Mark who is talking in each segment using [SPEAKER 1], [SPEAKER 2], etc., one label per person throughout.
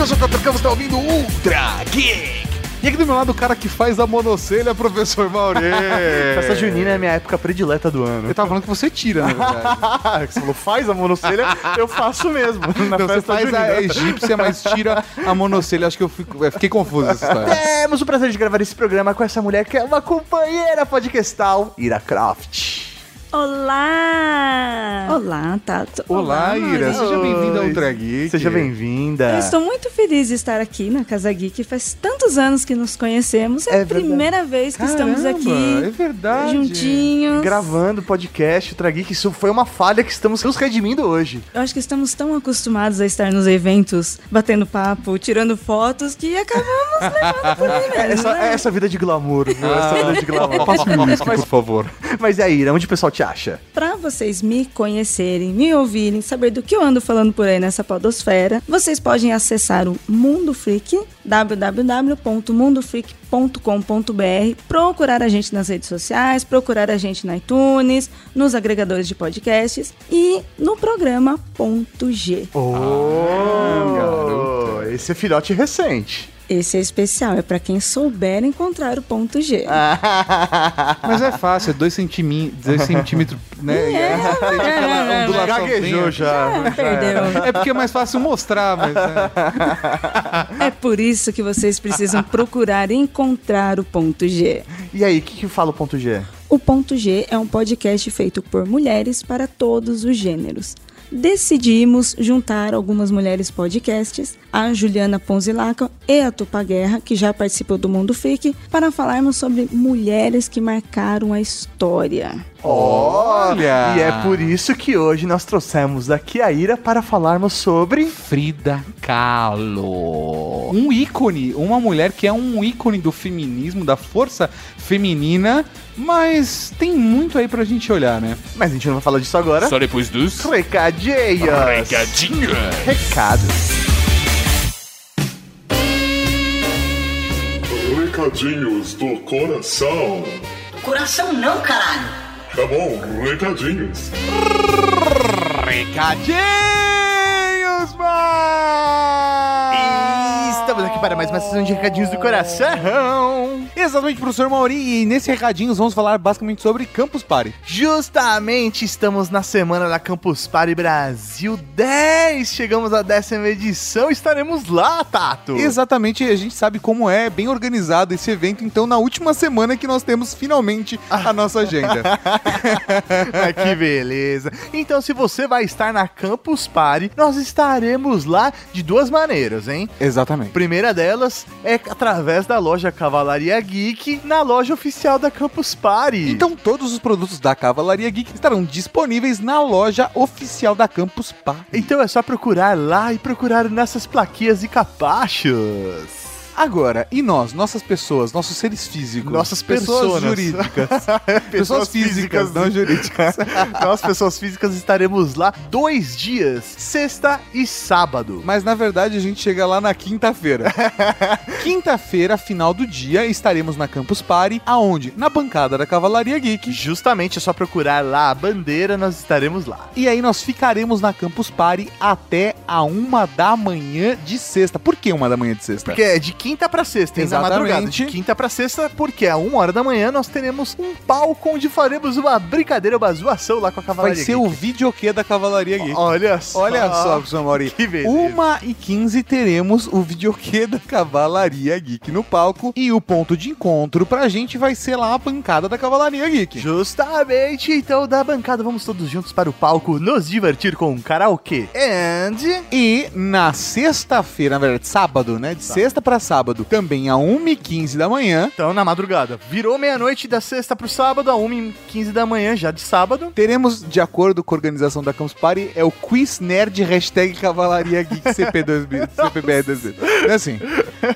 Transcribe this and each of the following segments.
[SPEAKER 1] Eu sou o Tato Campos, tá ouvindo Ultra Geek. E aqui do meu lado o cara que faz a monocelha, professor Mauri.
[SPEAKER 2] Festa junina é a minha época predileta do ano.
[SPEAKER 1] Eu tava falando que você tira, verdade.
[SPEAKER 2] você falou, faz a monocelha, eu faço mesmo. Na
[SPEAKER 1] Não, você faz
[SPEAKER 2] junina.
[SPEAKER 1] a egípcia, mas tira a monocelha. Acho que eu fico- eu fiquei confuso essa história.
[SPEAKER 2] Temos o prazer de gravar esse programa com essa mulher que é uma companheira podcastal, Ira Croft.
[SPEAKER 3] Olá! Olá, Tato.
[SPEAKER 1] Olá, Ira.
[SPEAKER 3] Maurício.
[SPEAKER 1] Seja bem-vinda ao. Ultra Geek.
[SPEAKER 2] Seja bem-vinda.
[SPEAKER 3] Eu estou muito feliz de estar aqui na Casa Geek. Faz tantos anos que nos conhecemos. É,
[SPEAKER 2] É
[SPEAKER 3] a primeira vez que estamos
[SPEAKER 1] Caramba,
[SPEAKER 3] aqui
[SPEAKER 1] É verdade.
[SPEAKER 3] juntinhos.
[SPEAKER 2] Gravando podcast, o Trageek, isso foi uma falha que estamos nos redimindo hoje.
[SPEAKER 3] Eu acho que estamos tão acostumados a estar nos eventos, batendo papo, tirando fotos, que acabamos levando por aí mesmo.
[SPEAKER 2] Essa,
[SPEAKER 3] né?
[SPEAKER 2] essa vida de glamour, viu? essa vida de glamour.
[SPEAKER 1] Passa um whisky, por favor.
[SPEAKER 2] Mas aí, Ira, onde o pessoal te acha?
[SPEAKER 3] Pra vocês me conhecerem, me ouvirem, saber do que eu ando falando por aí nessa podosfera, vocês podem acessar o Mundo Freak, www.mundofreak.com.br, procurar a gente nas redes sociais, procurar a gente no iTunes, nos agregadores de podcasts e no programa Ponto G.
[SPEAKER 2] Oh,
[SPEAKER 1] garota.
[SPEAKER 2] esse é filhote recente.
[SPEAKER 3] Esse é especial, é pra quem souber encontrar o ponto G.
[SPEAKER 1] Mas é fácil, é 2 centímetros, centímetros, né?
[SPEAKER 3] É, é,
[SPEAKER 1] ondulaçãozinha.
[SPEAKER 2] Gaguejou já.
[SPEAKER 3] Ah, perdeu.
[SPEAKER 1] É porque é mais fácil mostrar, mas... é.
[SPEAKER 3] É por isso que vocês precisam procurar encontrar o ponto G.
[SPEAKER 2] E aí, o que, que fala o ponto G?
[SPEAKER 3] O Ponto G é um podcast feito por mulheres para todos os gêneros. Decidimos juntar algumas mulheres podcasts, a Juliana Ponzilaca e a Tupa Guerra, que já participou do Mundo Freak, para falarmos sobre mulheres que marcaram a história.
[SPEAKER 1] Olha!
[SPEAKER 2] E é por isso que hoje nós trouxemos aqui a Ira para falarmos sobre.
[SPEAKER 1] Frida Kahlo. Um ícone, uma mulher que é um ícone do feminismo, da força feminina, mas tem muito aí pra gente olhar, né?
[SPEAKER 2] Mas a gente não vai falar disso agora.
[SPEAKER 4] Só depois dos
[SPEAKER 2] Recadinhos.
[SPEAKER 4] recadinhos.
[SPEAKER 2] Recados.
[SPEAKER 5] Recadinhos do coração.
[SPEAKER 6] Coração não, caralho.
[SPEAKER 5] Tá bom, recadinhos.
[SPEAKER 1] Recadinhos,
[SPEAKER 2] E Para mais uma sessão de recadinhos do coração.
[SPEAKER 1] Exatamente, professor Mauri, e nesse recadinhos vamos falar basicamente sobre Campus Party.
[SPEAKER 2] Justamente estamos na semana da Campus Party Brasil 10. Chegamos à décima edição. Estaremos lá, Tato.
[SPEAKER 1] Exatamente, a gente sabe como é bem organizado esse evento, então na última semana que nós temos finalmente a nossa agenda.
[SPEAKER 2] Ah, que beleza. Então, se você vai estar na Campus Party, nós estaremos lá de duas maneiras, hein?
[SPEAKER 1] Exatamente.
[SPEAKER 2] primeira delas é através da loja Cavalaria Geek, na loja oficial da Campus Party.
[SPEAKER 1] Então todos os produtos da Cavalaria Geek estarão disponíveis na loja oficial da Campus Party.
[SPEAKER 2] Então é só procurar lá e procurar nessas plaquinhas e capachos.
[SPEAKER 1] Agora, e nós, nossas pessoas, nossos seres físicos,
[SPEAKER 2] Nossas
[SPEAKER 1] pessoas
[SPEAKER 2] personas.
[SPEAKER 1] jurídicas, pessoas físicas, não jurídicas.
[SPEAKER 2] Nós, pessoas físicas, estaremos lá dois dias, sexta e sábado.
[SPEAKER 1] Mas na verdade a gente chega lá na quinta-feira. quinta-feira, final do dia, estaremos na Campus Party, aonde? Na bancada da Cavalaria Geek.
[SPEAKER 2] Justamente é só procurar lá a bandeira, nós estaremos lá.
[SPEAKER 1] E aí nós ficaremos na Campus Party até a uma da manhã de sexta. Por que uma da manhã de sexta?
[SPEAKER 2] Porque é de quinta pra sexta, hein, na
[SPEAKER 1] Exatamente.
[SPEAKER 2] madrugada. De quinta pra sexta, porque a uma hora da manhã nós teremos um palco onde faremos uma brincadeira, uma zoação lá com a
[SPEAKER 1] Vai
[SPEAKER 2] Cavalaria
[SPEAKER 1] ser
[SPEAKER 2] Geek.
[SPEAKER 1] o videokê da Cavalaria Geek.
[SPEAKER 2] Olha só.
[SPEAKER 1] Olha só, professor Mauri.
[SPEAKER 2] Que beleza.
[SPEAKER 1] Uma e 15 teremos o videokê da Cavalaria Geek no palco. E o ponto de encontro pra gente vai ser lá a bancada da Cavalaria Geek.
[SPEAKER 2] Justamente, então da bancada vamos todos juntos para o palco nos divertir com um karaokê. And
[SPEAKER 1] E na sexta-feira, na verdade, sábado, né? De sexta pra sábado, também a 1h15 da manhã,
[SPEAKER 2] então na madrugada. Virou meia-noite da sexta pro sábado, a 1h15 da manhã, já de sábado.
[SPEAKER 1] teremos, de acordo com a organização da Campus Party, é o Quiz Nerd hashtag Cavalaria Geek CP2000, CPBR2000. É assim.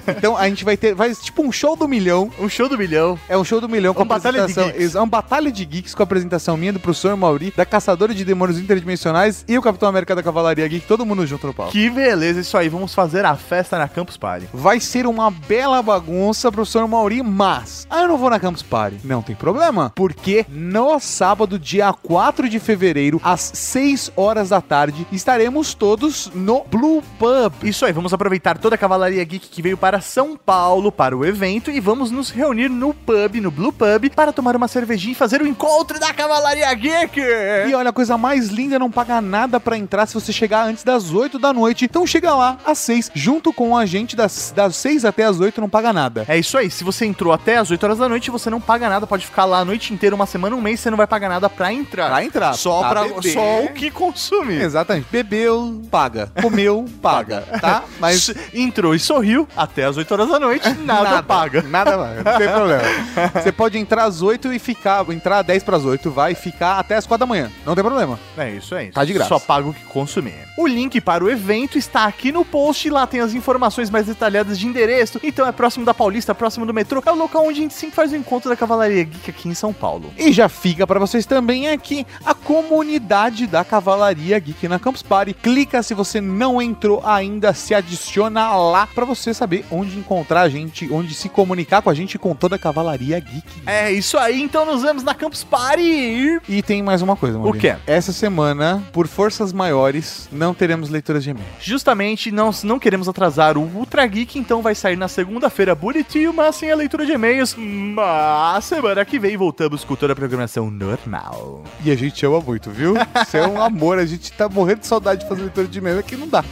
[SPEAKER 1] Então a gente vai ter, vai tipo um show do milhão.
[SPEAKER 2] Um show do milhão.
[SPEAKER 1] É um show do milhão com
[SPEAKER 2] Uma
[SPEAKER 1] apresentação. É uma batalha de geeks com a apresentação minha do professor Mauri, da Caçadora de Demônios Interdimensionais e o Capitão América da Cavalaria Geek, todo mundo junto no palco.
[SPEAKER 2] Que beleza, isso aí. Vamos fazer a festa na Campus Party.
[SPEAKER 1] Vai ser uma bela bagunça, professor Mauri, mas. Ah, eu não vou na Campus Party. Não tem problema, porque no sábado, dia 4 de fevereiro, às 6 horas da tarde, estaremos todos no Blue Pub.
[SPEAKER 2] Isso aí, vamos aproveitar toda a Cavalaria Geek que veio para São Paulo para o evento e vamos nos reunir no pub, no Blue Pub, para tomar uma cervejinha e fazer o encontro da Cavalaria Geek.
[SPEAKER 1] E olha, a coisa mais linda, não paga nada pra entrar se você chegar antes das 8 da noite. Então chega lá às 6, junto com a gente das, das 6 até as 8, não paga nada.
[SPEAKER 2] É isso aí, se você entrou até as 8 horas da noite, você não paga nada, pode ficar lá a noite inteira, uma semana, um mês, você não vai pagar nada pra entrar.
[SPEAKER 1] Pra entrar,
[SPEAKER 2] Só,
[SPEAKER 1] pra
[SPEAKER 2] pra,
[SPEAKER 1] beber.
[SPEAKER 2] só o que consumir.
[SPEAKER 1] Exatamente. Bebeu, paga. Comeu, paga. Tá? Mas.
[SPEAKER 2] Entrou e sorriu até as 8 horas da noite, nada, paga.
[SPEAKER 1] Nada paga. Não tem problema. Você pode entrar às 8 e ficar. Entrar às 10 pras 8, vai e ficar até as 4 da manhã. Não tem problema.
[SPEAKER 2] É isso aí.
[SPEAKER 1] Tá de graça.
[SPEAKER 2] Só paga o que consumir. O link para o evento está aqui no post. Lá tem as informações mais detalhadas de endereço. Então é próximo da Paulista, próximo do metrô. É o local onde a gente sempre faz o encontro da Cavalaria Geek aqui em São Paulo.
[SPEAKER 1] E já fica pra vocês também aqui a comunidade da Cavalaria Geek na Campus Party. Clica se você não entrou ainda, se adiciona lá pra você saber onde encontrar a gente, onde se comunicar com a gente com toda a Cavalaria Geek.
[SPEAKER 2] É isso aí. Então nos vemos na Campus Party.
[SPEAKER 1] E tem mais uma coisa.
[SPEAKER 2] O quê?
[SPEAKER 1] Essa semana, por forças maiores, não teremos leituras de e-mail.
[SPEAKER 2] Justamente, não, não queremos atrasar o Ultra Geek, então vai sair na segunda-feira bonitinho, mas sem a leitura de e-mails. Mas semana que vem voltamos com toda a programação normal.
[SPEAKER 1] E a gente ama muito, viu? Você é um amor, a gente tá morrendo de saudade de fazer leitura de e-mail, aqui não dá.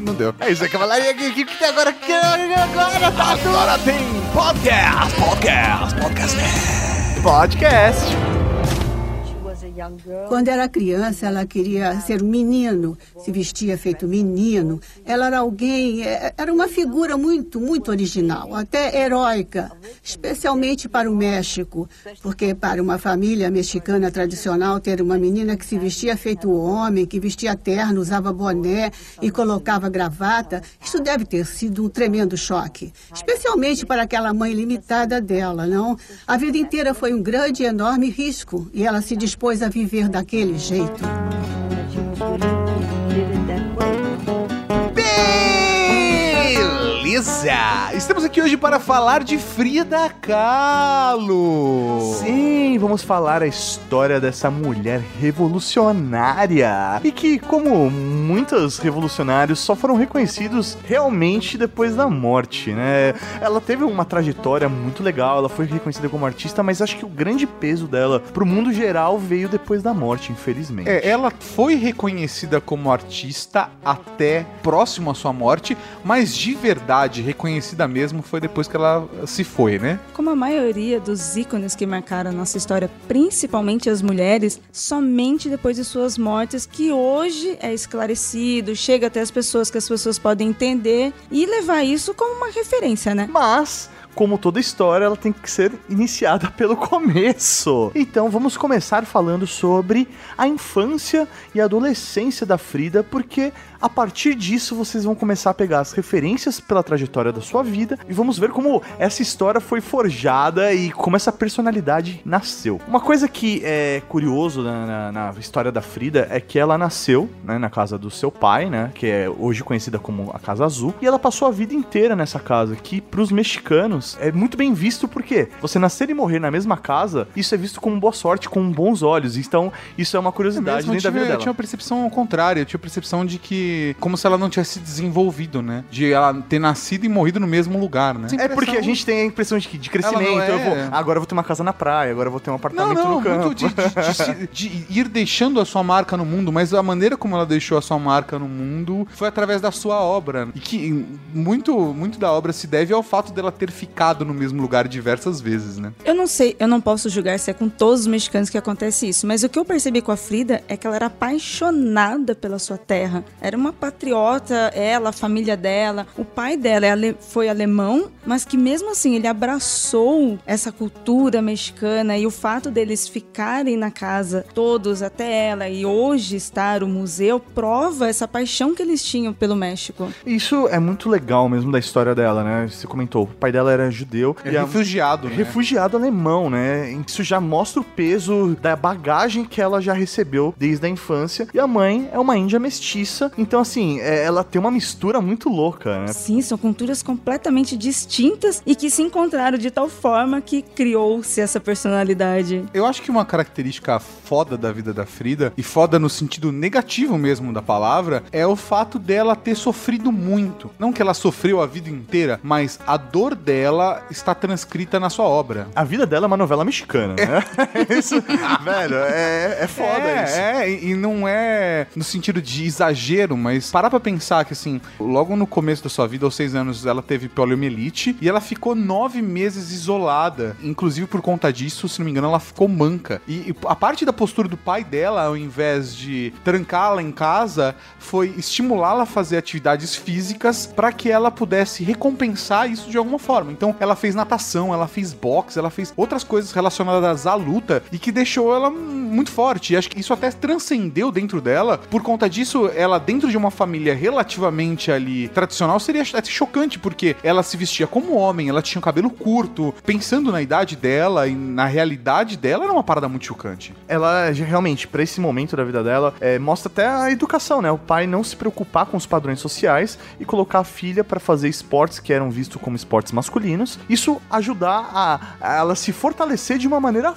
[SPEAKER 1] Não, deu.
[SPEAKER 2] É isso, a Cavalaria Geek que tem agora. que Agora, tá
[SPEAKER 1] Agora tem podcast, podcast, podcast.
[SPEAKER 2] podcast.
[SPEAKER 7] Quando era criança, ela queria ser um menino, se vestia feito menino. Ela era alguém, é, era uma figura muito, muito original, até heróica, especialmente para o México, porque para uma família mexicana tradicional, ter uma menina que se vestia feito homem, que vestia terno, usava boné e colocava gravata, isso deve ter sido um tremendo choque, especialmente para aquela mãe limitada dela, não? A vida inteira foi um grande e enorme risco e ela se dispôs a viver daquele jeito.
[SPEAKER 1] Beleza! Estamos aqui hoje para falar de Frida Kahlo.
[SPEAKER 2] Sim, vamos falar a história dessa mulher revolucionária. E que, como muitos revolucionários, só foram reconhecidos realmente depois da morte, né? Ela teve uma trajetória muito legal, ela foi reconhecida como artista, mas acho que o grande peso dela pro mundo geral veio depois da morte, infelizmente.
[SPEAKER 1] É, ela foi reconhecida como artista até próximo à sua morte, mas de verdade, reconhecida mesmo foi depois que ela se foi, né?
[SPEAKER 3] Como a maioria dos ícones que marcaram a nossa história, principalmente as mulheres, somente depois de suas mortes, que hoje é esclarecido, chega até as pessoas que as pessoas podem entender e levar isso como uma referência, né?
[SPEAKER 2] Mas, como toda história, ela tem que ser iniciada pelo começo. Então, vamos começar falando sobre a infância e a adolescência da Frida, porque a partir disso vocês vão começar a pegar as referências pela trajetória da sua vida e vamos ver como essa história foi forjada e como essa personalidade nasceu. Uma coisa que é curioso na, na- na história da Frida é que ela nasceu né, na casa do seu pai, né, que é hoje conhecida como a Casa Azul, e ela passou a vida inteira nessa casa, que pros mexicanos é muito bem visto porque você nascer e morrer na mesma casa, isso é visto com boa sorte, com bons olhos. Então, isso é uma curiosidade
[SPEAKER 1] Mesmo, eu, tive, eu tinha uma percepção ao contrário, eu tinha a percepção de que. Como se ela não tivesse desenvolvido, né? De ela ter nascido e morrido no mesmo lugar, né?
[SPEAKER 2] É porque a gente tem a impressão de, que- de crescimento.
[SPEAKER 1] Não é-
[SPEAKER 2] eu vou, agora eu vou ter uma casa na praia, agora eu vou ter um
[SPEAKER 1] Não,
[SPEAKER 2] apartamento
[SPEAKER 1] não,
[SPEAKER 2] no campo.
[SPEAKER 1] muito de, de- de de ir deixando a sua marca no mundo, mas a maneira como ela deixou a sua marca no mundo foi através da sua obra. E que muito, muito da obra se deve ao fato dela ter ficado no mesmo lugar diversas vezes, né?
[SPEAKER 3] Eu não sei, eu não posso julgar se é com todos os mexicanos que acontece isso, mas o que eu percebi com a Frida é que ela era apaixonada pela sua terra. Era uma patriota, ela, a família dela. O pai dela é ale- foi alemão, mas que mesmo assim ele abraçou essa cultura mexicana e o fato deles ficarem na casa todos até ela e hoje estar o museu prova essa paixão que eles tinham pelo México.
[SPEAKER 2] Isso é muito legal mesmo da história dela, né? Você comentou, o pai dela era judeu
[SPEAKER 1] É
[SPEAKER 2] e a-
[SPEAKER 1] refugiado, né?
[SPEAKER 2] refugiado alemão, né? Isso já mostra o peso da bagagem que ela já recebeu desde a infância. E a mãe é uma índia mestiça, então assim, é- ela tem uma mistura muito louca, né?
[SPEAKER 3] Sim, são culturas completamente distintas e que se encontraram de tal forma que criou-se essa personalidade.
[SPEAKER 1] Eu acho que uma característica foda da vida da Frida, e foda no sentido negativo mesmo da palavra, é o fato dela ter sofrido muito. Não que ela sofreu a vida inteira, mas a dor dela está transcrita na sua obra.
[SPEAKER 2] A vida dela é uma novela mexicana, né? isso, velho, é, é foda
[SPEAKER 1] é,
[SPEAKER 2] isso.
[SPEAKER 1] É, e não é no sentido de exagero, mas parar pra pensar que, assim, logo no começo da sua vida, aos seis anos, ela teve poliomielite e ela ficou nove meses isolada. Inclusive, por conta disso, se não me engano, ela ficou manca. E, e a parte da postura do pai dela, ao invés de trancá-la em casa, foi estimulá-la a fazer atividades físicas para que ela pudesse recompensar isso de alguma forma. Então, ela fez natação, ela fez boxe, ela fez outras coisas relacionadas à luta e que deixou ela muito forte. E acho que isso até transcendeu dentro dela. Por conta disso, ela, dentro de uma família relativamente ali tradicional, seria chocante, porque ela se vestia como homem, ela tinha o cabelo curto. Pensando na idade dela e na realidade dela, era uma parada muito chocante.
[SPEAKER 2] Ela realmente, pra esse momento da vida dela, é, mostra até a educação, né? O pai não se preocupar com os padrões sociais e colocar a filha pra fazer esportes que eram vistos como esportes masculinos. Isso ajudar a, a ela se fortalecer de uma maneira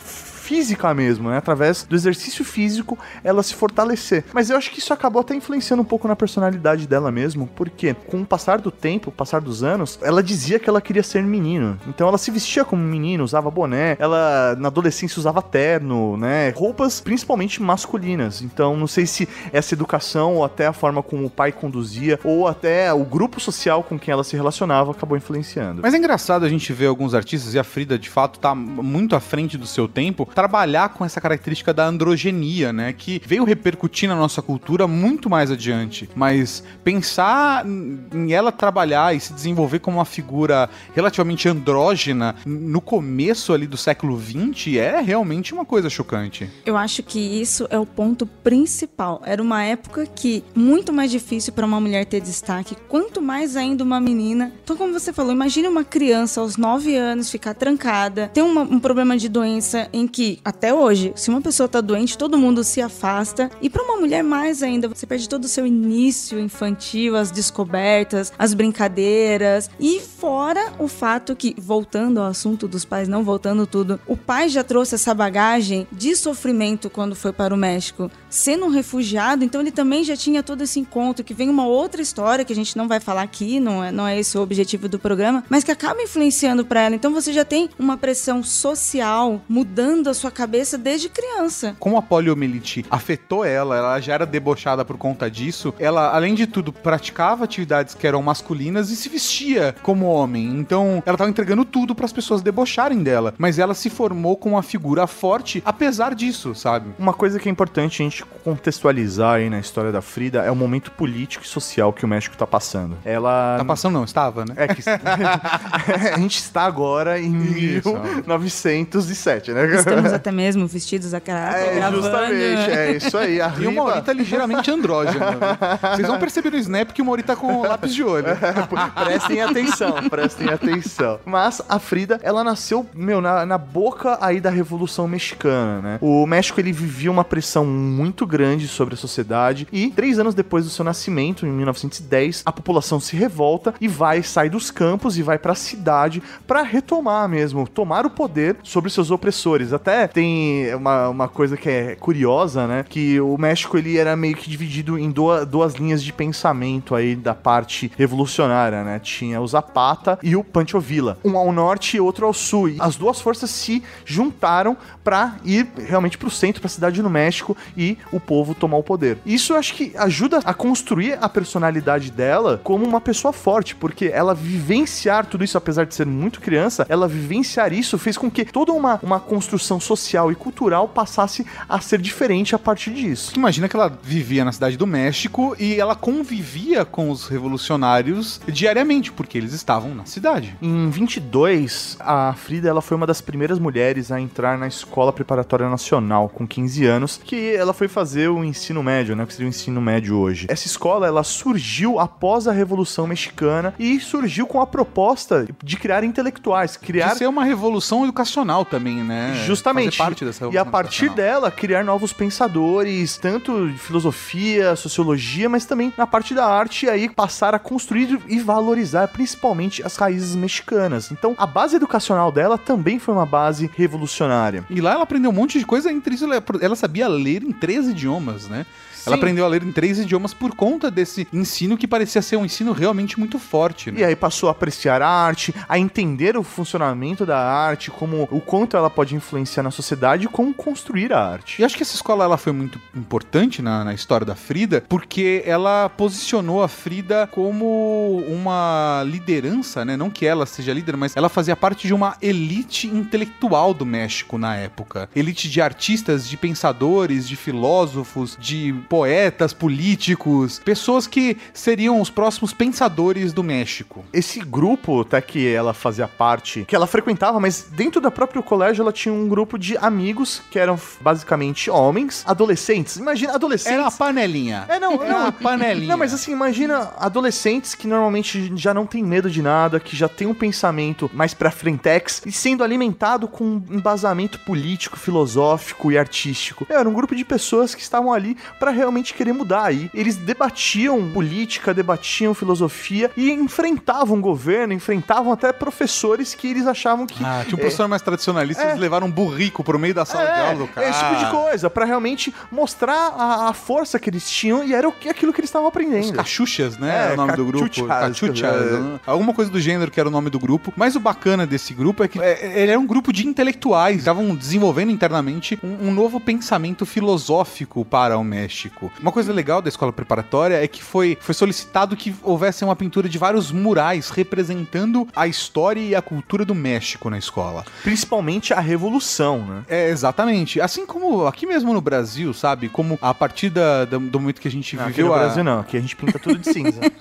[SPEAKER 2] física mesmo, né? Através do exercício físico, ela se fortalecer. Mas eu acho que isso acabou até influenciando um pouco na personalidade dela mesmo, porque com o passar do tempo, o passar dos anos, ela dizia que ela queria ser menino. Então ela se vestia como menino, usava boné, ela na adolescência usava terno, né? Roupas principalmente masculinas. Então não sei se essa educação ou até a forma como o pai conduzia ou até o grupo social com quem ela se relacionava acabou influenciando.
[SPEAKER 1] Mas é engraçado a gente ver alguns artistas, e a Frida de fato tá muito à frente do seu tempo, trabalhar com essa característica da androgenia, né? Que veio repercutir na nossa cultura muito mais adiante. Mas pensar em ela trabalhar e se desenvolver como uma figura relativamente andrógena no começo ali do século XX é realmente uma coisa chocante.
[SPEAKER 3] Eu acho que isso é o ponto principal. Era uma época que muito mais difícil para uma mulher ter destaque, quanto mais ainda uma menina. Então, como você falou, imagine uma criança aos 9 anos ficar trancada, ter uma- um problema de doença em que, até hoje, se uma pessoa tá doente, todo mundo se afasta. E para uma mulher mais ainda, você perde todo o seu início infantil, as descobertas, as brincadeiras. E fora o fato que, voltando ao assunto dos pais, não voltando tudo, o pai já trouxe essa bagagem de sofrimento quando foi para o México. Sendo um refugiado, então ele também já tinha todo esse encontro, que vem uma outra história que a gente não vai falar aqui, não é, não é esse o objetivo do programa, mas que acaba influenciando para ela. Então você já tem uma pressão social mudando a sua cabeça desde criança.
[SPEAKER 1] Como a poliomielite afetou ela, ela já era debochada por conta disso, ela, além de tudo, praticava atividades que eram masculinas e se vestia como homem. Então, ela tava entregando tudo para as pessoas debocharem dela. Mas ela se formou com uma figura forte, apesar disso, sabe?
[SPEAKER 2] Uma coisa que é importante a gente contextualizar aí na história da Frida é o momento político e social que o México tá passando. Ela.
[SPEAKER 1] Tá passando, não, estava, né?
[SPEAKER 2] É que a gente está agora em
[SPEAKER 1] Isso.
[SPEAKER 2] 1907, né?
[SPEAKER 3] Estamos até mesmo vestidos a
[SPEAKER 2] É,
[SPEAKER 3] gravando.
[SPEAKER 2] justamente, é isso aí. A
[SPEAKER 1] E o Mauri tá ligeiramente andrógeno. né? Vocês vão perceber no Snap que o Mauri tá com lápis de olho.
[SPEAKER 2] prestem atenção, prestem atenção. Mas a Frida, ela nasceu, meu, na, na boca aí da Revolução Mexicana, né? O México, ele vivia uma pressão muito grande sobre a sociedade e três anos depois do seu nascimento, em 1910, a população se revolta e vai, sai dos campos e vai pra cidade pra retomar mesmo, tomar o poder sobre seus opressores. Até tem uma, uma coisa que é curiosa, né? Que o México, ele era meio que dividido em duas, duas linhas de pensamento aí da parte revolucionária, né? Tinha o Zapata e o Pancho Villa. Um ao norte e outro ao sul. E as duas forças se juntaram pra ir realmente pro centro, pra cidade no México e o povo tomar o poder. Isso eu acho que ajuda a construir a personalidade dela como uma pessoa forte, porque ela vivenciar tudo isso, apesar de ser muito criança, ela vivenciar isso fez com que toda uma, uma construção social e cultural passasse a ser diferente a partir disso.
[SPEAKER 1] Imagina que ela vivia na cidade do México e ela convivia com os revolucionários diariamente, porque eles estavam na cidade.
[SPEAKER 2] Em 22, a Frida ela foi uma das primeiras mulheres a entrar na Escola Preparatória Nacional, com 15 anos, que ela foi fazer o ensino médio, né, que seria o ensino médio hoje. Essa escola, ela surgiu após a Revolução Mexicana e surgiu com a proposta de criar intelectuais, criar
[SPEAKER 1] De ser uma revolução educacional também, né?
[SPEAKER 2] Justamente.
[SPEAKER 1] Fazer parte dessa
[SPEAKER 2] e a partir dela, criar novos pensadores, tanto de filosofia, sociologia, mas também na parte da arte, e aí passar a construir e valorizar principalmente as raízes mexicanas. Então, a base educacional dela também foi uma base revolucionária.
[SPEAKER 1] E lá ela aprendeu um monte de coisa, entre isso ela- ela sabia ler em três idiomas, né? Ela aprendeu a ler em três idiomas por conta desse ensino que parecia ser um ensino realmente muito forte, né?
[SPEAKER 2] E aí passou a apreciar a arte, a entender o funcionamento da arte, como o quanto ela pode influenciar na sociedade e como construir a arte.
[SPEAKER 1] E acho que essa escola ela foi muito importante na, na história da Frida, porque ela posicionou a Frida como uma liderança, né? Não que ela seja líder, mas ela fazia parte de uma elite intelectual do México na época. Elite de artistas, de pensadores, de filósofos, de poetas, políticos, pessoas que seriam os próximos pensadores do México.
[SPEAKER 2] Esse grupo, até que ela fazia parte, que ela frequentava, mas dentro do próprio colégio ela tinha um grupo de amigos que eram basicamente homens, adolescentes. Imagina, adolescentes.
[SPEAKER 1] Era uma panelinha.
[SPEAKER 2] É, não,
[SPEAKER 1] Era
[SPEAKER 2] não,
[SPEAKER 1] uma panelinha.
[SPEAKER 2] Não, mas assim, imagina adolescentes que normalmente já não tem medo de nada, que já tem um pensamento mais pra frentex e sendo alimentado com um embasamento político, filosófico e artístico. Era um grupo de pessoas que estavam ali pra realmente querer mudar aí. Eles debatiam política, debatiam filosofia e enfrentavam o governo, enfrentavam até professores que eles achavam que
[SPEAKER 1] Ah, tinha um professor mais tradicionalista, eles levaram um burrico pro meio da sala de aula do cara.
[SPEAKER 2] é, esse tipo de coisa, pra realmente mostrar a, a força que eles tinham e era o aquilo que eles estavam aprendendo.
[SPEAKER 1] Os cachuchas, né?
[SPEAKER 2] É,
[SPEAKER 1] era o nome do grupo.
[SPEAKER 2] cachuchas, é.
[SPEAKER 1] né? Alguma coisa do gênero que era o nome do grupo. Mas o bacana desse grupo é que é, ele era um grupo de intelectuais. Estavam desenvolvendo internamente um, um novo pensamento filosófico para o México. Uma coisa legal da escola preparatória é que foi, foi solicitado que houvesse uma pintura de vários murais representando a história e a cultura do México na escola.
[SPEAKER 2] Principalmente a revolução, né?
[SPEAKER 1] É, exatamente. Assim como aqui mesmo no Brasil, sabe? Como a partir da- da- do momento que a gente
[SPEAKER 2] Aqui
[SPEAKER 1] viveu
[SPEAKER 2] no
[SPEAKER 1] a...
[SPEAKER 2] Brasil não, aqui a gente pinta tudo de cinza.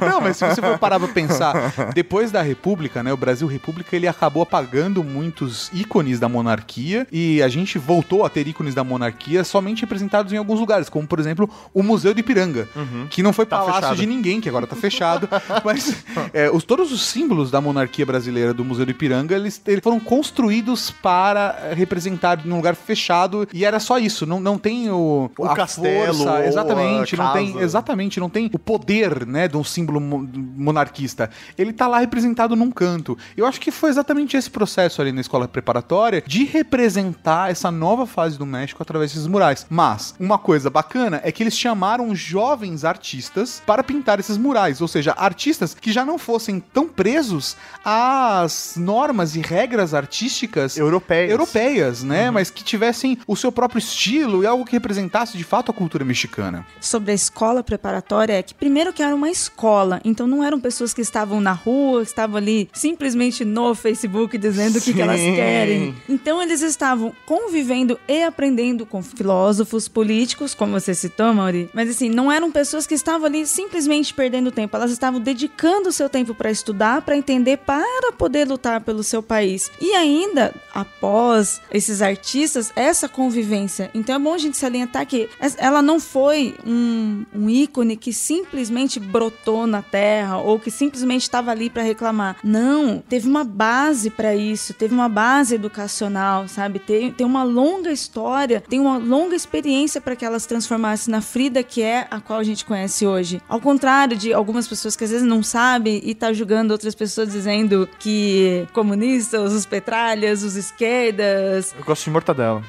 [SPEAKER 1] Não, mas se você for parar pra pensar, depois da República, né, o Brasil República, ele acabou apagando muitos ícones da monarquia e a gente voltou a ter ícones da monarquia somente representados em alguns lugares, como por exemplo o Museu do Ipiranga, que não foi
[SPEAKER 2] Tá
[SPEAKER 1] palácio
[SPEAKER 2] fechado.
[SPEAKER 1] de ninguém, que agora tá fechado, mas é, os, todos os símbolos da monarquia brasileira do Museu do Ipiranga, eles, eles foram construídos para representar num lugar fechado e era só isso, não, não tem o,
[SPEAKER 2] O
[SPEAKER 1] a
[SPEAKER 2] castelo,
[SPEAKER 1] força, exatamente, não tem,
[SPEAKER 2] casa.
[SPEAKER 1] exatamente, não tem o poder, né, de um símbolo mo- monarquista. Ele tá lá representado num canto. Eu acho que foi exatamente esse processo ali na escola preparatória de representar essa nova fase do México através desses murais. Mas uma coisa bacana é que eles chamaram jovens artistas para pintar esses murais, ou seja, artistas que já não fossem tão presos às normas e regras artísticas
[SPEAKER 2] Europeias.
[SPEAKER 1] europeias, né, mas que tivessem o seu próprio estilo e algo que representasse de fato a cultura mexicana.
[SPEAKER 3] sobre a escola preparatória é que primeiro que era uma escola, então não eram pessoas que estavam na rua, estavam ali simplesmente no Facebook dizendo o que, que elas
[SPEAKER 2] Sim.
[SPEAKER 3] querem. Então eles estavam convivendo e aprendendo com filósofos, políticos, como você citou, Mauri. Mas assim, não eram pessoas que estavam ali simplesmente perdendo tempo, elas estavam dedicando o seu tempo para estudar, para entender, para poder lutar pelo seu país. E ainda, após esses artistas, essa convivência. Então é bom a gente salientar que ela não foi um, um ícone que simplesmente brotou na terra ou que simplesmente estava ali para reclamar. Não, teve uma base para isso, teve uma base educacional, sabe? Tem, tem uma longa história, tem uma longa experiência para que ela se transformasse na Frida que é a qual a gente conhece hoje. Ao contrário de algumas pessoas que às vezes não sabem e tá julgando outras pessoas dizendo que comunistas, os petralhas, os esquerdas.
[SPEAKER 2] Eu gosto de mortadela.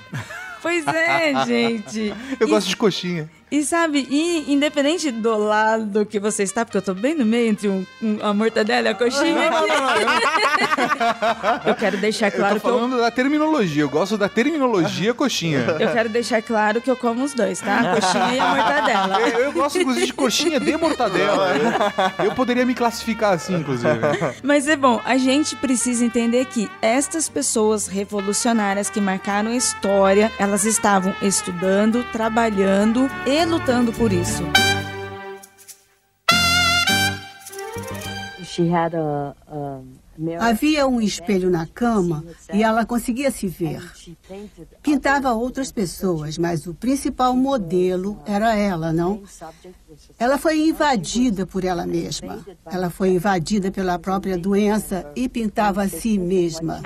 [SPEAKER 3] Pois é, gente.
[SPEAKER 1] Eu
[SPEAKER 3] E-
[SPEAKER 1] gosto de coxinha.
[SPEAKER 3] E sabe, e independente do lado que você está, porque eu tô bem no meio entre um, um- a mortadela e a coxinha. eu quero deixar claro
[SPEAKER 1] eu
[SPEAKER 3] que
[SPEAKER 1] tô
[SPEAKER 3] eu,
[SPEAKER 1] falando da terminologia. Eu gosto da terminologia coxinha.
[SPEAKER 3] eu quero deixar claro que eu como os dois, tá? A coxinha e a mortadela.
[SPEAKER 1] Eu, eu gosto, inclusive, de coxinha de mortadela. Eu, eu poderia me classificar assim, inclusive.
[SPEAKER 3] Mas é bom, a gente precisa entender que estas pessoas revolucionárias que marcaram a história, elas estavam estudando, trabalhando e lutando por isso.
[SPEAKER 7] Havia um espelho na cama e ela conseguia se ver. Pintava outras pessoas, mas o principal modelo era ela, não? Ela foi invadida por ela mesma. Ela foi invadida pela própria doença e pintava a si mesma.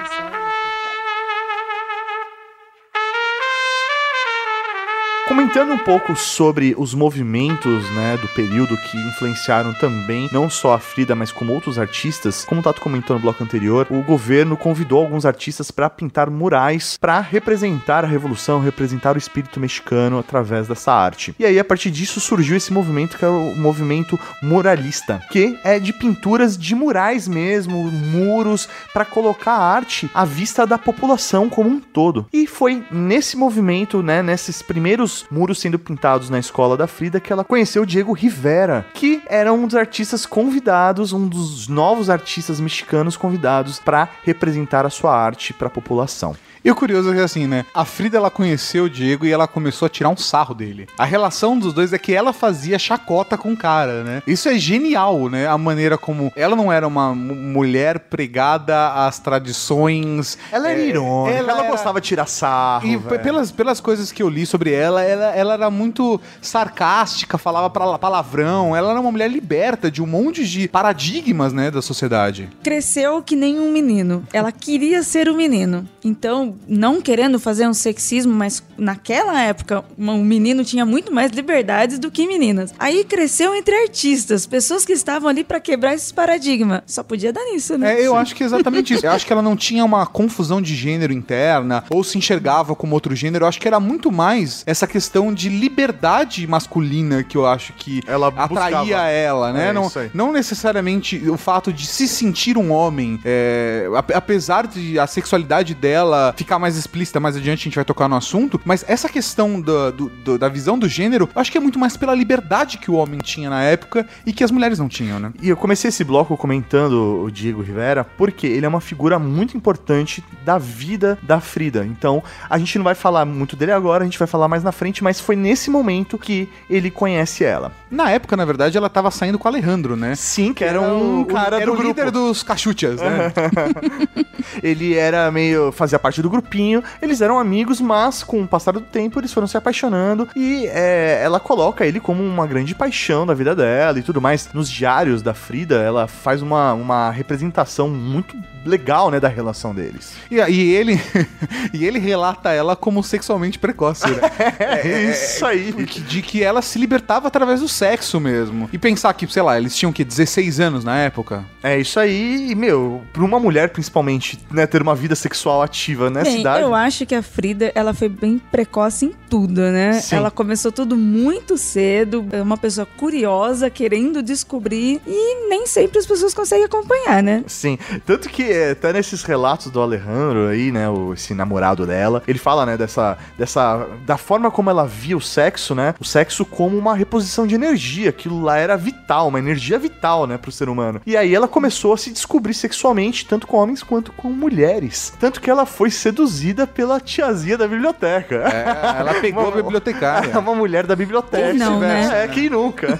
[SPEAKER 2] Comentando um pouco sobre os movimentos, né, do período que influenciaram também não só a Frida, mas como outros artistas, como o Tato comentou no bloco anterior, o governo convidou alguns artistas para pintar murais para representar a revolução, representar o espírito mexicano através dessa arte. E aí a partir disso surgiu esse movimento que é o movimento muralista, que é de pinturas de murais mesmo, muros para colocar a arte à vista da população como um todo. E foi nesse movimento, né, nesses primeiros muros sendo pintados na escola da Frida que ela conheceu o Diego Rivera, que era um dos artistas convidados, um dos novos artistas mexicanos convidados para representar a sua arte para a população.
[SPEAKER 1] E o curioso é que assim, né? A Frida ela conheceu o Diego e ela começou a tirar um sarro dele. A relação dos dois é que ela fazia chacota com o cara, né? Isso é genial, né? A maneira como ela não era uma mu- mulher pregada às tradições.
[SPEAKER 2] Ela era
[SPEAKER 1] É,
[SPEAKER 2] irônica, ela,
[SPEAKER 1] ela era-
[SPEAKER 2] gostava de tirar sarro.
[SPEAKER 1] E pelas, pelas coisas que eu li sobre ela, ela, ela era muito sarcástica, falava pra- palavrão. Ela era uma mulher liberta de um monte de paradigmas, né, da sociedade.
[SPEAKER 3] Cresceu que nem um menino. Ela queria ser um menino. Então, não querendo fazer um sexismo, mas naquela época, um menino tinha muito mais liberdades do que meninas. Aí cresceu entre artistas, pessoas que estavam ali pra quebrar esses paradigmas. Só podia dar nisso, né?
[SPEAKER 1] É, eu acho que é exatamente isso. Eu acho que ela não tinha uma confusão de gênero interna ou se enxergava como outro gênero. Eu acho que era muito mais essa questão de liberdade masculina que eu acho que
[SPEAKER 2] Ela
[SPEAKER 1] atraía
[SPEAKER 2] buscava.
[SPEAKER 1] ela, né?
[SPEAKER 2] É,
[SPEAKER 1] não,
[SPEAKER 2] isso aí.
[SPEAKER 1] não necessariamente o fato de se sentir um homem, é, ap- apesar de a sexualidade dela ficar mais explícita, mais adiante a gente vai tocar no assunto, mas essa questão da- do- do- da visão do gênero, eu acho que é muito mais pela liberdade que o homem tinha na época e que as mulheres não tinham, né?
[SPEAKER 2] E eu comecei esse bloco comentando o Diego Rivera porque ele é uma figura muito importante da vida da Frida. Então, a gente não vai falar muito dele agora, a gente vai falar mais na frente, mas foi nesse momento que ele conhece ela.
[SPEAKER 1] Na época, na verdade, ela tava saindo com o Alejandro, né?
[SPEAKER 2] Sim, que era um
[SPEAKER 1] o-
[SPEAKER 2] cara
[SPEAKER 1] era
[SPEAKER 2] do
[SPEAKER 1] o
[SPEAKER 2] grupo.
[SPEAKER 1] líder dos cachuchas, né?
[SPEAKER 2] Ele era meio. fazia parte do grupinho. Eles eram amigos, mas com o passar do tempo eles foram se apaixonando. E é, ela coloca ele como uma grande paixão da vida dela e tudo mais. Nos diários da Frida, ela faz uma, uma representação muito legal, né, da relação deles.
[SPEAKER 1] E, e ele e ele relata ela como sexualmente precoce, né?
[SPEAKER 2] É, isso aí.
[SPEAKER 1] Que- De que ela se libertava através do sexo mesmo. E pensar que, sei lá, eles tinham que 16 anos na época.
[SPEAKER 2] É isso aí, e, meu, pra uma mulher, principalmente, né, ter uma vida sexual ativa nessa
[SPEAKER 3] Bem,
[SPEAKER 2] idade.
[SPEAKER 3] eu acho que a Frida, ela foi bem precoce em tudo, né?
[SPEAKER 2] Sim.
[SPEAKER 3] Ela começou tudo muito cedo, é uma pessoa curiosa, querendo descobrir, e nem sempre as pessoas conseguem acompanhar, né?
[SPEAKER 2] Sim, tanto que é, até nesses relatos do Alejandro aí, né, o, esse namorado dela, ele fala, né, dessa, dessa, da forma como ela via o sexo, né, o sexo como uma reposição de energia, aquilo lá era vital, uma energia vital, né, pro ser humano. E aí ela começou a se descobrir sexualmente, tanto com homens quanto com mulheres. Tanto que ela foi seduzida pela tiazinha da biblioteca.
[SPEAKER 1] É, ela pegou a bibliotecária.
[SPEAKER 2] uma mulher da biblioteca.
[SPEAKER 3] Quem não, né?
[SPEAKER 2] É, quem nunca?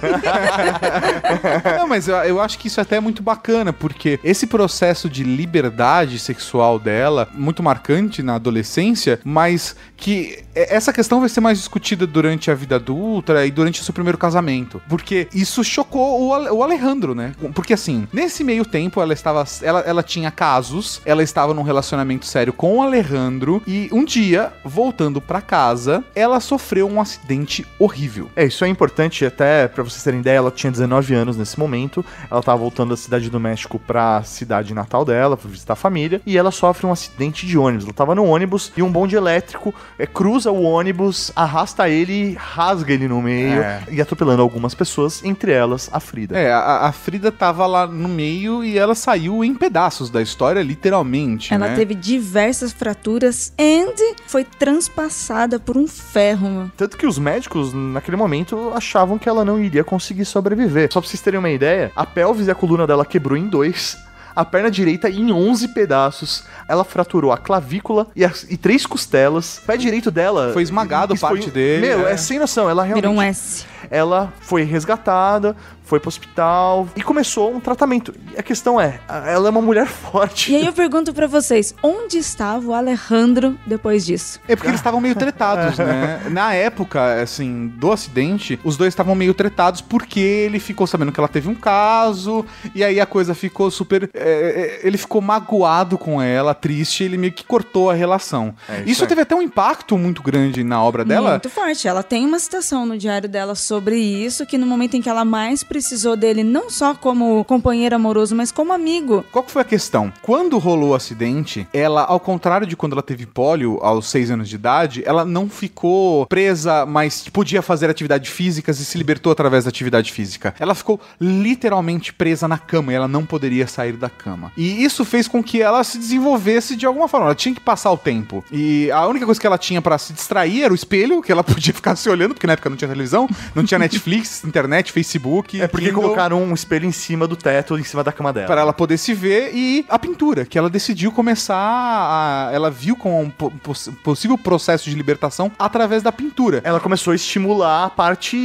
[SPEAKER 1] Não, mas eu, eu acho que isso até é muito bacana, porque esse processo de liberdade sexual dela, muito marcante na adolescência, mas que essa questão vai ser mais discutida durante a vida adulta e durante o seu primeiro casamento. Porque isso chocou o, Ale- o Alejandro, né? Porque assim, nesse meio tempo ela estava. Ela, ela tinha casos, ela estava num relacionamento sério com o Alejandro, e um dia, voltando pra casa, ela sofreu um acidente horrível.
[SPEAKER 2] É, isso é importante, até pra vocês terem ideia, ela tinha 19 anos nesse momento, ela tava voltando da cidade do México pra cidade natal dela, dela, foi visitar a família, e ela sofre um acidente de ônibus. Ela tava no ônibus e um bonde elétrico é, cruza o ônibus, arrasta ele e rasga ele no meio,
[SPEAKER 1] É.
[SPEAKER 2] e atropelando algumas pessoas, entre elas a Frida.
[SPEAKER 1] É, a, a Frida tava lá no meio e ela saiu em pedaços da história, literalmente.
[SPEAKER 3] Ela
[SPEAKER 1] né?
[SPEAKER 3] teve diversas fraturas e foi transpassada por um ferro. mano.
[SPEAKER 2] Tanto que os médicos, naquele momento, achavam que ela não iria conseguir sobreviver. Só pra vocês terem uma ideia, a pelvis e a coluna dela quebrou em dois. A perna direita em 11 pedaços. Ela fraturou a clavícula e, as- e três costelas. O pé direito dela...
[SPEAKER 1] Foi esmagado parte dele,
[SPEAKER 2] Meu,
[SPEAKER 1] é.
[SPEAKER 2] é. sem noção. Ela realmente...
[SPEAKER 3] Virou um S.
[SPEAKER 2] Ela foi resgatada, foi pro hospital e começou um tratamento. E a questão é, ela é uma mulher forte.
[SPEAKER 3] E aí eu pergunto pra vocês, onde estava o Alejandro depois disso?
[SPEAKER 1] É porque eles estavam meio tretados, né? Na época, assim, do acidente, os dois estavam meio tretados porque ele ficou sabendo que ela teve um caso, e aí a coisa ficou super. é, é, ele ficou magoado com ela, triste, ele meio que cortou a relação.
[SPEAKER 2] É,
[SPEAKER 1] isso
[SPEAKER 2] isso aí.
[SPEAKER 1] teve até um impacto muito grande na obra dela.
[SPEAKER 3] Muito forte. Ela tem uma citação no diário dela sobre isso, que no momento em que ela mais precisou dele, não só como companheiro amoroso, mas como amigo.
[SPEAKER 1] Qual que foi a questão? Quando rolou o acidente, ela, ao contrário de quando ela teve pólio aos seis anos de idade, ela não ficou presa, mas podia fazer atividades físicas e se libertou através da atividade física. Ela ficou literalmente presa na cama e ela não poderia sair da cama. E isso fez com que ela se desenvolvesse de alguma forma. Ela tinha que passar o tempo. E a única coisa que ela tinha pra se distrair era o espelho, que ela podia ficar se olhando, porque na época não tinha televisão, não tinha Netflix, internet, Facebook.
[SPEAKER 2] É porque
[SPEAKER 1] Kindle.
[SPEAKER 2] colocaram um espelho em cima do teto, em cima da cama dela.
[SPEAKER 1] Para ela poder se ver e a pintura, que ela decidiu começar a. Ela viu como um po- poss- possível processo de libertação através da pintura.
[SPEAKER 2] Ela começou a estimular a parte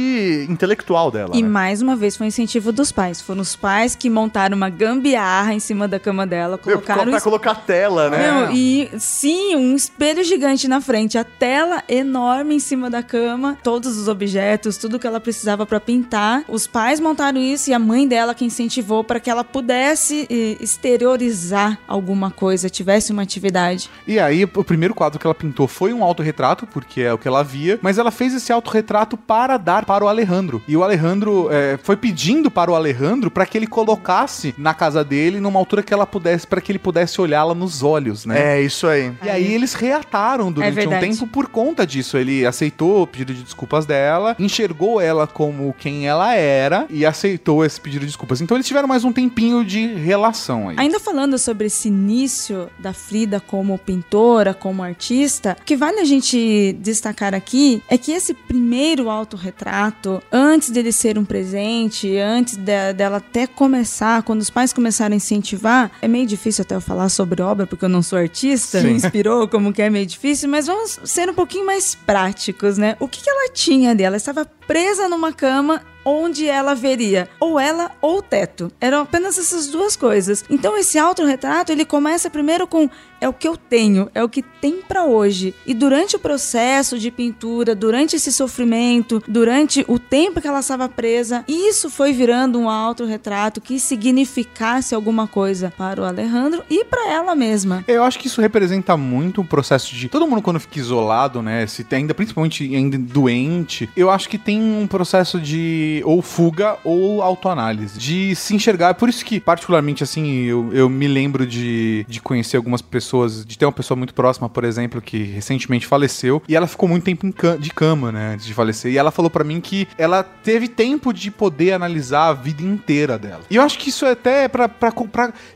[SPEAKER 2] intelectual dela.
[SPEAKER 3] E
[SPEAKER 2] né?
[SPEAKER 3] mais uma vez foi um incentivo dos pais. Foram os pais que montaram uma gambiarra em cima da cama dela,
[SPEAKER 2] Meu,
[SPEAKER 3] colocaram
[SPEAKER 2] pra
[SPEAKER 3] es-
[SPEAKER 2] colocar tela, né?
[SPEAKER 3] Não, e sim, um espelho gigante na frente, a tela enorme em cima da cama, todos os objetos, tudo que ela precisava pra pintar. Os pais montaram isso e a mãe dela que incentivou para que ela pudesse eh, exteriorizar alguma coisa, tivesse uma atividade.
[SPEAKER 1] E aí, o primeiro quadro que ela pintou foi um autorretrato, porque é o que ela via, mas ela fez esse autorretrato para dar para o Alejandro. E o Alejandro é, foi pedindo para o Alejandro para que ele colocasse na casa dele numa altura que ela pudesse, para que ele pudesse olhá-la nos olhos, né?
[SPEAKER 2] É, isso aí.
[SPEAKER 1] E aí eles reataram durante um
[SPEAKER 3] verdade.
[SPEAKER 1] tempo por conta disso. Ele aceitou o pedido de desculpas dela, enxergou ela como quem ela era e aceitou esse pedido de desculpas. Então eles tiveram mais um tempinho de relação aí.
[SPEAKER 3] Ainda falando sobre esse início da Frida como pintora, como artista, o que vale a gente destacar aqui é que esse primeiro autorretrato, antes dele ser um presente, antes de- dela até começar, quando os pais começaram a incentivar, é meio difícil até eu falar sobre obra, porque eu não sou artista, me inspirou, como que é meio difícil, mas vamos ser um pouquinho mais práticos, né? O que, que ela tinha dela? Ela estava presa numa cama onde ela veria ou ela ou o teto. Eram apenas essas duas coisas. Então esse autorretrato, ele começa primeiro com é o que eu tenho, é o que tem pra hoje. E durante o processo de pintura, durante esse sofrimento, durante o tempo que ela estava presa, isso foi virando um autorretrato que significasse alguma coisa para o Alejandro e para ela mesma.
[SPEAKER 1] Eu acho que isso representa muito o processo de todo mundo quando fica isolado, né? Se ainda principalmente ainda doente, eu acho que tem um processo de ou fuga ou autoanálise, de se enxergar. Por isso que particularmente assim, eu, eu me lembro de, de conhecer algumas pessoas, de ter uma pessoa muito próxima, por exemplo, que recentemente faleceu e ela ficou muito tempo de cama, né, antes de falecer. E ela falou pra mim que ela teve tempo de poder analisar a vida inteira dela. E eu acho que isso é até pra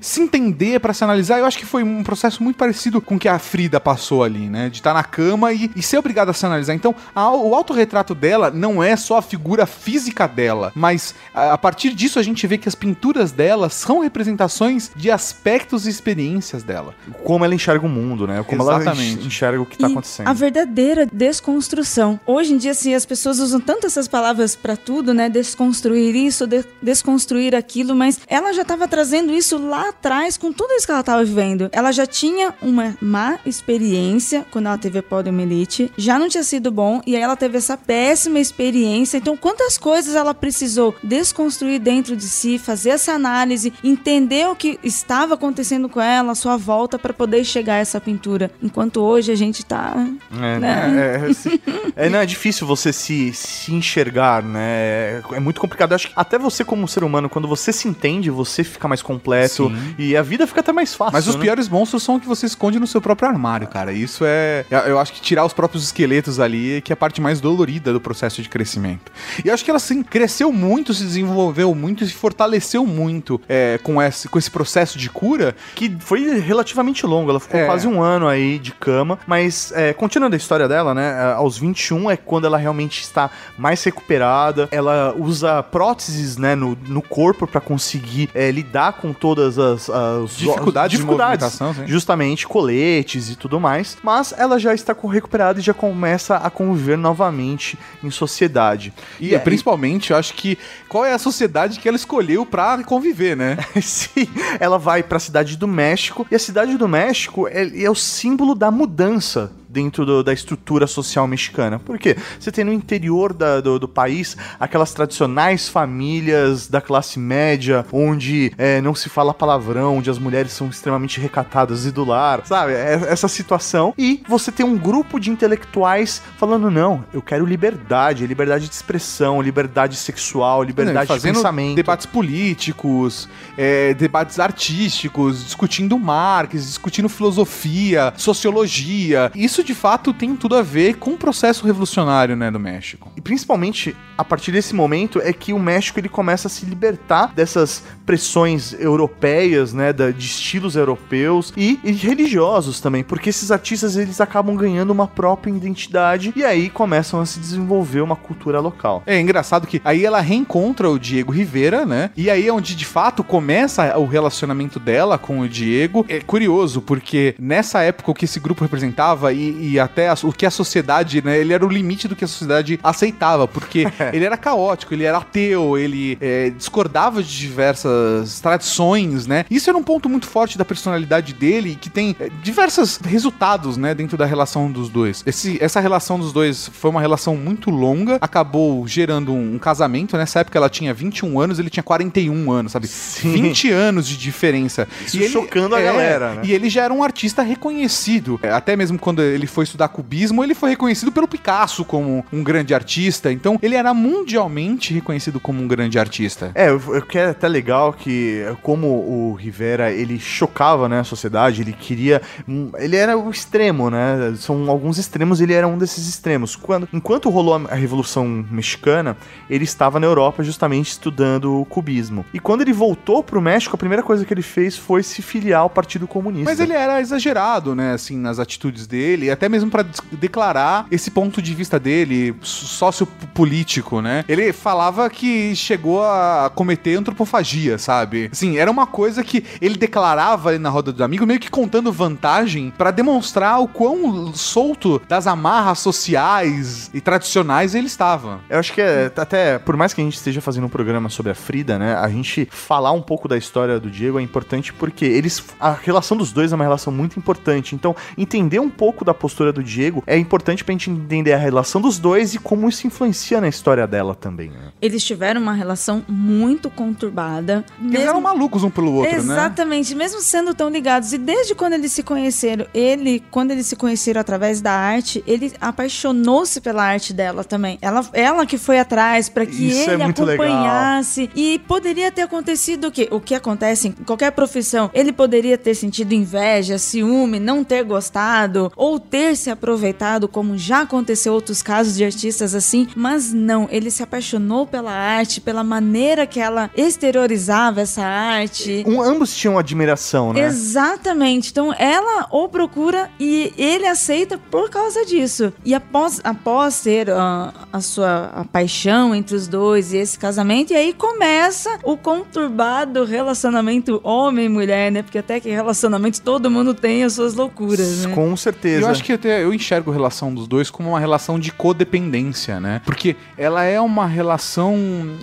[SPEAKER 1] se entender, pra se analisar, eu acho que foi um processo muito parecido com o que a Frida passou ali, né? De estar na cama e, e ser obrigada a se analisar. Então, a- o autorretrato dela não é só a figura física dela, mas a, partir disso a gente vê que as pinturas dela são representações de aspectos e experiências dela.
[SPEAKER 2] Como ela enxerga o mundo, né? Como ela
[SPEAKER 1] Exatamente.
[SPEAKER 2] enx- enxerga o que tá
[SPEAKER 3] E
[SPEAKER 2] acontecendo.
[SPEAKER 3] A verdadeira desconstrução. Hoje em dia, assim, as pessoas usam tanto essas palavras pra tudo, né? Desconstruir isso, de- desconstruir aquilo, mas ela já estava trazendo isso lá atrás com tudo isso que ela estava vivendo. Ela já tinha uma má experiência quando ela teve a poliomielite, já não tinha sido bom, e aí ela teve essa péssima experiência. Então, quantas coisas ela precisou desconstruir dentro de si, fazer essa análise, entender o que estava acontecendo com ela, a sua volta para poder chegar a essa pintura. Enquanto hoje a gente tá
[SPEAKER 2] É,
[SPEAKER 3] Né?
[SPEAKER 2] é, é, se- é, não, é difícil você se, se enxergar, né? É, é muito complicado. Eu acho que até você, como ser humano, quando você se entende, você fica mais completo
[SPEAKER 1] Sim.
[SPEAKER 2] e a vida fica até mais fácil.
[SPEAKER 1] Mas os
[SPEAKER 2] né?
[SPEAKER 1] piores monstros são o que você esconde no seu próprio armário, cara. Isso é. eu- acho que tirar os próprios esqueletos ali é que é a parte mais dolorida do processo de crescimento. E eu acho que ela, assim, cresceu muito, se desenvolveu muito e se fortaleceu muito é, com, esse, com esse processo de cura.
[SPEAKER 2] que foi relativamente longo, ela ficou
[SPEAKER 1] É.
[SPEAKER 2] quase um ano aí de cama, mas é, continuando a história dela, né, é, aos 21 é quando ela realmente está mais recuperada, ela usa próteses, né, no, no corpo pra conseguir é, lidar com todas as, as
[SPEAKER 1] Dificuldades de
[SPEAKER 2] dificuldades, justamente coletes e tudo mais, mas ela já está recuperada e já começa a conviver novamente em sociedade.
[SPEAKER 1] E, principalmente, eu acho que qual é a sociedade que ela escolheu pra conviver, né?
[SPEAKER 2] Sim, ela vai pra cidade do México e a cidade do México é, é o símbolo da mudança dentro do- da estrutura social mexicana. Por quê? Você tem no interior da- do, do país aquelas tradicionais famílias da classe média, onde é, não se fala palavrão, onde as mulheres são extremamente recatadas e do lar, sabe? É- essa situação. E você tem um grupo de intelectuais falando: não, eu quero liberdade, liberdade de expressão, liberdade sexual, liberdade de
[SPEAKER 1] fazendo
[SPEAKER 2] pensamento.
[SPEAKER 1] debates políticos, é, debates artísticos, discutindo Marx, discutindo filosofia, sociologia. Isso de fato tem tudo a ver com o processo revolucionário, né, do México.
[SPEAKER 2] E principalmente a partir desse momento é que o México ele começa a se libertar dessas pressões europeias, né, da- de estilos europeus e, e religiosos também, porque esses artistas eles acabam ganhando uma própria identidade e aí começam a se desenvolver uma cultura local.
[SPEAKER 1] É engraçado que aí ela reencontra o Diego Rivera, né? E aí é onde de fato começa o relacionamento dela com o Diego. É curioso, porque nessa época o que esse grupo representava e, e até a- o que a sociedade, né? Ele era o limite do que a sociedade aceitava, porque ele era caótico, ele era ateu, ele é, discordava de diversas tradições, né? Isso era um ponto muito forte da personalidade dele, que tem é, diversos resultados, né? Dentro da relação dos dois. Esse- essa relação dos dois foi uma relação muito longa, acabou gerando um, um casamento. Nessa época ela tinha 21 anos, ele tinha 41 anos, sabe?
[SPEAKER 2] Sim.
[SPEAKER 1] 20 anos de diferença.
[SPEAKER 2] Isso chocando a galera, né?
[SPEAKER 1] E ele já era um artista reconhecido. É, Até mesmo quando ele foi estudar cubismo, ele foi reconhecido pelo Picasso como um grande artista. Então, ele era mundialmente reconhecido como um grande artista.
[SPEAKER 2] É, eu, eu quero até legal que como o Rivera, ele chocava, né, a sociedade, ele queria, hum, ele era o extremo, né? São alguns extremos, ele era um desses extremos. Quando enquanto rolou a, Revolução Mexicana, ele estava na Europa justamente estudando o cubismo. E quando ele voltou pro México, a primeira coisa que ele fez foi se filiar ao Partido Comunista.
[SPEAKER 1] Mas ele era exagerado, né, assim, nas atitudes dele, até mesmo des- declarar esse ponto de vista dele, so- sociopolítico, né? Ele falava que chegou a cometer antropofagia, sabe? Assim, era uma coisa que ele declarava ali na roda dos amigos, meio que contando vantagem pra demonstrar o quão solto das amarras sociais e tradicionais ele estava.
[SPEAKER 2] Eu acho que é, até, por mais que a gente esteja fazendo um programa sobre a Frida, né, a gente falar um pouco da história do Diego é importante porque eles, a relação dos dois é uma relação muito importante. Então, entender um pouco da postura do Diego é importante pra gente entender a relação dos dois e como isso influencia na história dela também. né?
[SPEAKER 3] Eles tiveram uma relação muito conturbada.
[SPEAKER 1] Eles eram malucos um pelo outro, né?
[SPEAKER 3] Exatamente, mesmo sendo tão ligados. E desde quando eles se conheceram, ele, quando eles se conheceram através da arte, ele apaixonou-se pela arte dela também. Ela, ela que foi atrás para que
[SPEAKER 2] Isso é
[SPEAKER 3] ele
[SPEAKER 2] legal.
[SPEAKER 3] acompanhasse. E poderia ter acontecido o quê? O que acontece em qualquer profissão. Ele poderia ter sentido inveja, ciúme, não ter gostado, ou ter se aproveitado, como já aconteceu outros casos de artistas assim. Mas não, ele se apaixonou pela arte, pela maneira que ela exteriorizava essa arte.
[SPEAKER 2] Um, ambos tinham admiração, né?
[SPEAKER 3] Exatamente. Então ela o procura e ele aceita por causa disso. E após, após ter ah, a sua a paixão entre os dois e esse casamento, e aí começa o conturbado relacionamento homem e mulher, né? Porque até que relacionamento todo mundo tem as suas loucuras, né?
[SPEAKER 2] Com certeza.
[SPEAKER 1] Eu acho que até eu enxergo a relação dos dois como uma relação de codependência, né? Porque ela é uma relação,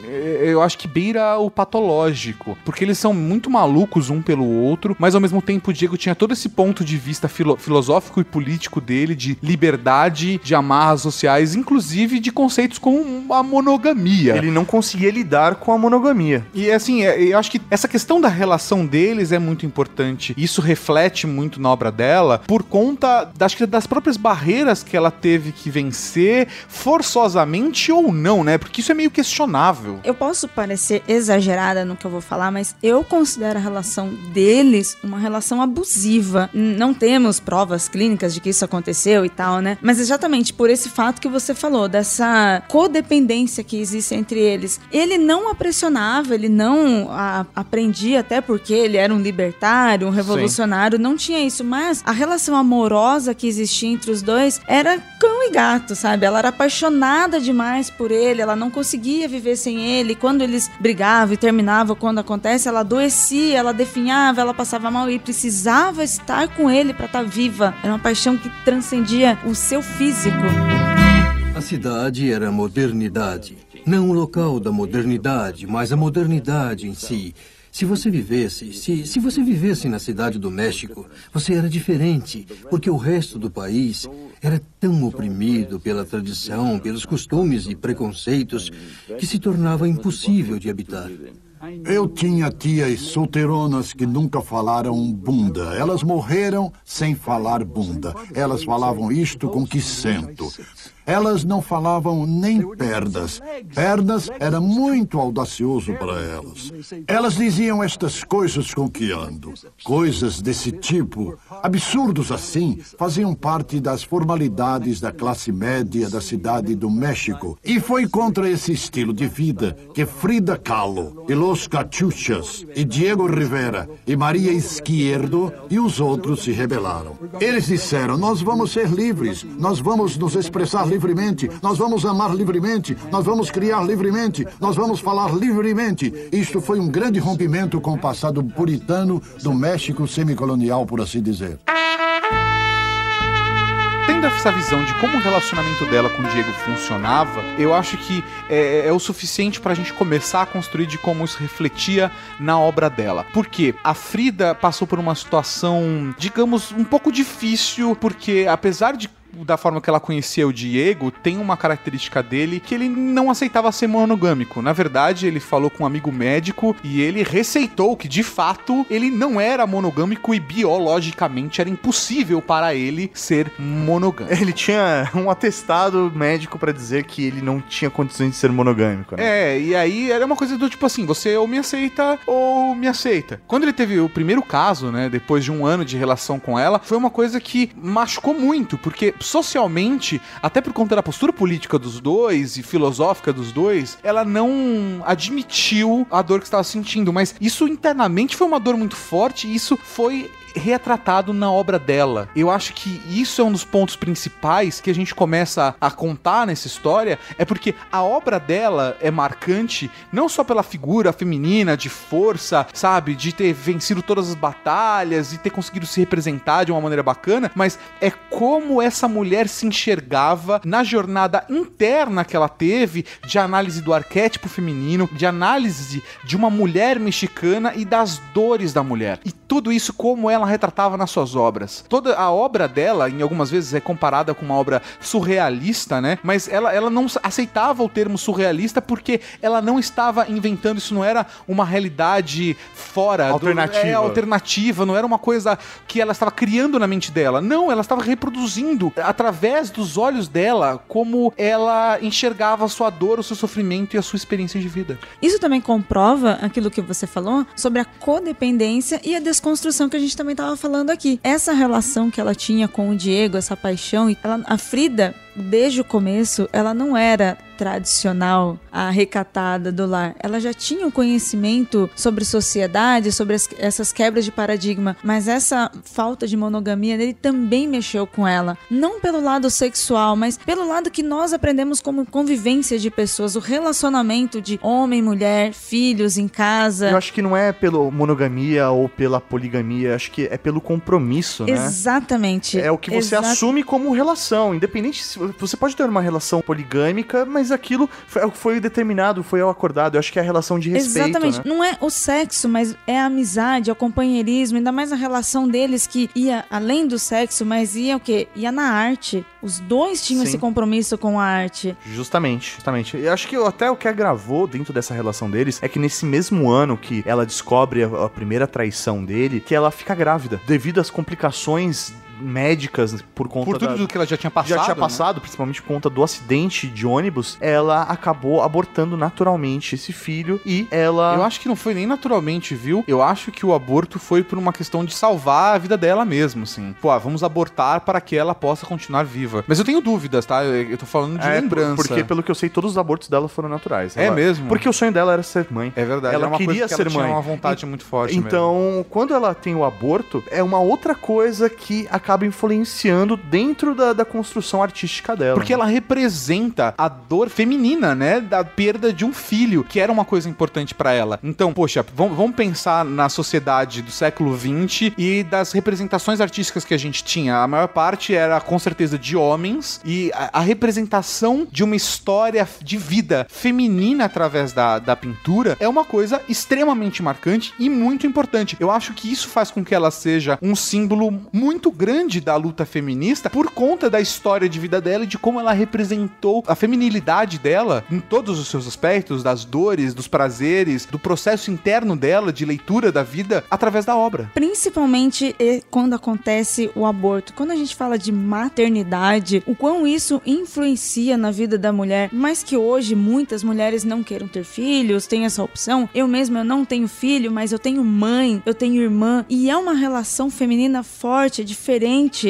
[SPEAKER 1] eh, eu acho que beira o patológico. Porque eles são muito malucos um pelo outro, mas ao mesmo tempo o Diego tinha todo esse ponto de vista filo- filosófico e político dele, de liberdade, de amarras sociais, inclusive de conceitos como a monogamia.
[SPEAKER 2] Ele não conseguia lidar com a monogamia.
[SPEAKER 1] E assim, é, eu acho que essa questão da relação deles é muito importante. Isso reflete muito na obra dela por conta da- acho que das próprias barreiras que ela teve que vencer, forçosamente ou não, né? Porque isso é meio questionável.
[SPEAKER 3] Eu posso parecer exagerada no que eu vou falar, mas eu considero a relação deles uma relação abusiva. Não temos provas clínicas de que isso aconteceu e tal, né? Mas exatamente por esse fato que você falou, dessa codependência que existe entre eles. Ele não a pressionava, ele não a aprendia, até porque ele era um libertário, um revolucionário, não tinha isso. Mas a relação amorosa que existia entre os dois era cão e gato, sabe? Ela era apaixonada demais por ele, ela não conseguia viver sem ele. Quando eles brigavam e terminavam, quando acontece, ela adoecia, ela definhava, ela passava mal e precisava estar com ele para estar viva. Era uma paixão que transcendia o seu físico.
[SPEAKER 8] A cidade era a modernidade. Não o local da modernidade, mas a modernidade em si. Se você vivesse, se, se você vivesse na cidade do México, você era diferente, porque o resto do país era tão oprimido pela tradição, pelos costumes e preconceitos, que se tornava impossível de habitar.
[SPEAKER 9] Eu tinha tias solteironas que nunca falaram bunda. Elas morreram sem falar bunda. Elas falavam isto com que sento. Elas não falavam nem pernas. Pernas era muito audacioso para elas. Elas diziam estas coisas com que ando. Coisas desse tipo, absurdos assim, faziam parte das formalidades da classe média da cidade do México. E foi contra esse estilo de vida que Frida Kahlo Los Cachuchas e Diego Rivera e Maria Izquierdo e os outros se rebelaram. Eles disseram: Nós vamos ser livres, nós vamos nos expressar livremente, nós vamos amar livremente, nós vamos criar livremente, nós vamos falar livremente. Isto foi um grande rompimento com o passado puritano do México semicolonial, por assim dizer.
[SPEAKER 1] Essa visão de como o relacionamento dela com o Diego funcionava, eu acho que é, é o suficiente pra gente começar a construir de como isso refletia na obra dela. Porque a Frida passou por uma situação, digamos, um pouco difícil, porque apesar de da forma que ela conhecia o Diego, tem uma característica dele que ele não aceitava ser monogâmico. Na verdade, ele falou com um amigo médico e ele receitou que, de fato, ele não era monogâmico e biologicamente era impossível para ele ser monogâmico.
[SPEAKER 2] Ele tinha um atestado médico pra dizer que ele não tinha condições de ser monogâmico, né?
[SPEAKER 1] É, e aí era uma coisa do tipo assim, você ou me aceita ou me aceita. Quando ele teve o primeiro caso, né, depois de um ano de relação com ela, foi uma coisa que machucou muito, porque socialmente, até por conta da postura política dos dois e filosófica dos dois, ela não admitiu a dor que estava sentindo, mas isso internamente foi uma dor muito forte e isso foi retratado na obra dela. Eu acho que isso é um dos pontos principais que a gente começa a contar nessa história, é porque a obra dela é marcante não só pela figura feminina de força, sabe, de ter vencido todas as batalhas e ter conseguido se representar de uma maneira bacana, mas é como essa mulher se enxergava na jornada interna que ela teve de análise do arquétipo feminino, de análise de uma mulher mexicana e das dores da mulher. E tudo isso como ela retratava nas suas obras. Toda a obra dela, em algumas vezes, é comparada com uma obra surrealista, né? Mas ela, ela não aceitava o termo surrealista porque ela não estava inventando, isso não era uma realidade fora,
[SPEAKER 2] Alternativa.
[SPEAKER 1] Do, é, alternativa, não era uma coisa que ela estava criando na mente dela. Não, ela estava reproduzindo através dos olhos dela como ela enxergava a sua dor, o seu sofrimento e a sua experiência de vida.
[SPEAKER 3] Isso também comprova aquilo que você falou sobre a codependência e a desconstrução que a gente também estava falando aqui. Essa relação que ela tinha com o Diego, essa paixão, ela, a Frida desde o começo, ela não era tradicional, a recatada do lar. Ela já tinha um conhecimento sobre sociedade, sobre as, essas quebras de paradigma, mas essa falta de monogamia dele também mexeu com ela. Não pelo lado sexual, mas pelo lado que nós aprendemos como convivência de pessoas, o relacionamento de homem, mulher, filhos em casa.
[SPEAKER 2] Eu acho que não é pela monogamia ou pela poligamia, acho que é pelo compromisso, né?
[SPEAKER 3] Exatamente.
[SPEAKER 2] É o que você
[SPEAKER 3] Exa-
[SPEAKER 2] assume como relação, independente se você pode ter uma relação poligâmica, mas aquilo foi, foi determinado, foi acordado. Eu acho que é a relação de respeito,
[SPEAKER 3] Exatamente.
[SPEAKER 2] né?
[SPEAKER 3] Não é o sexo, mas é a amizade, é o companheirismo, ainda mais a relação deles que ia além do sexo, mas ia o quê? Ia na arte. Os dois tinham
[SPEAKER 2] Sim.
[SPEAKER 3] esse compromisso com a arte.
[SPEAKER 2] Justamente, justamente. Eu acho que até o que agravou dentro dessa relação deles é que nesse mesmo ano que ela descobre a, a primeira traição dele, que ela fica grávida, devido às complicações médicas por conta
[SPEAKER 1] Por tudo
[SPEAKER 2] da-
[SPEAKER 1] do que ela já tinha passado.
[SPEAKER 2] já tinha
[SPEAKER 1] né?
[SPEAKER 2] passado, principalmente por conta do acidente de ônibus, ela acabou abortando naturalmente esse filho e ela
[SPEAKER 1] Eu acho que não foi nem naturalmente, viu? Eu acho que o aborto foi por uma questão de salvar a vida dela mesmo, assim. Pô, ah, vamos abortar para que ela possa continuar viva. Mas eu tenho dúvidas, tá? Eu eu tô falando de
[SPEAKER 2] É,
[SPEAKER 1] lembrança.
[SPEAKER 2] Porque, pelo que eu sei, todos os abortos dela foram naturais.
[SPEAKER 1] É
[SPEAKER 2] Ela-
[SPEAKER 1] mesmo?
[SPEAKER 2] Porque o sonho dela era ser mãe.
[SPEAKER 1] É verdade.
[SPEAKER 2] Ela
[SPEAKER 1] é uma
[SPEAKER 2] queria
[SPEAKER 1] coisa que
[SPEAKER 2] ser
[SPEAKER 1] ela tinha
[SPEAKER 2] mãe.
[SPEAKER 1] uma vontade muito forte mesmo.
[SPEAKER 2] Então, quando ela tem o aborto, é uma outra coisa que acaba influenciando dentro da, da construção artística dela.
[SPEAKER 1] Porque ela representa a dor feminina, né? Da perda de um filho, que era uma coisa importante pra ela. Então, poxa, vamos pensar na sociedade do século XX e das representações artísticas que a gente tinha. A maior parte era, com certeza, de homens e a, a representação de uma história de vida feminina através da, da pintura é uma coisa extremamente marcante e muito importante. Eu acho que isso faz com que ela seja um símbolo muito grande da luta feminista por conta da história de vida dela e de como ela representou a feminilidade dela em todos os seus aspectos, das dores, dos prazeres, do processo interno dela de leitura da vida através da obra.
[SPEAKER 3] Principalmente eh, quando acontece o aborto. Quando a gente fala de maternidade, o quão isso influencia na vida da mulher, mas que hoje muitas mulheres não queiram ter filhos, têm essa opção. Eu mesma eu não tenho filho, mas eu tenho mãe, eu tenho irmã, e é uma relação feminina forte, diferente.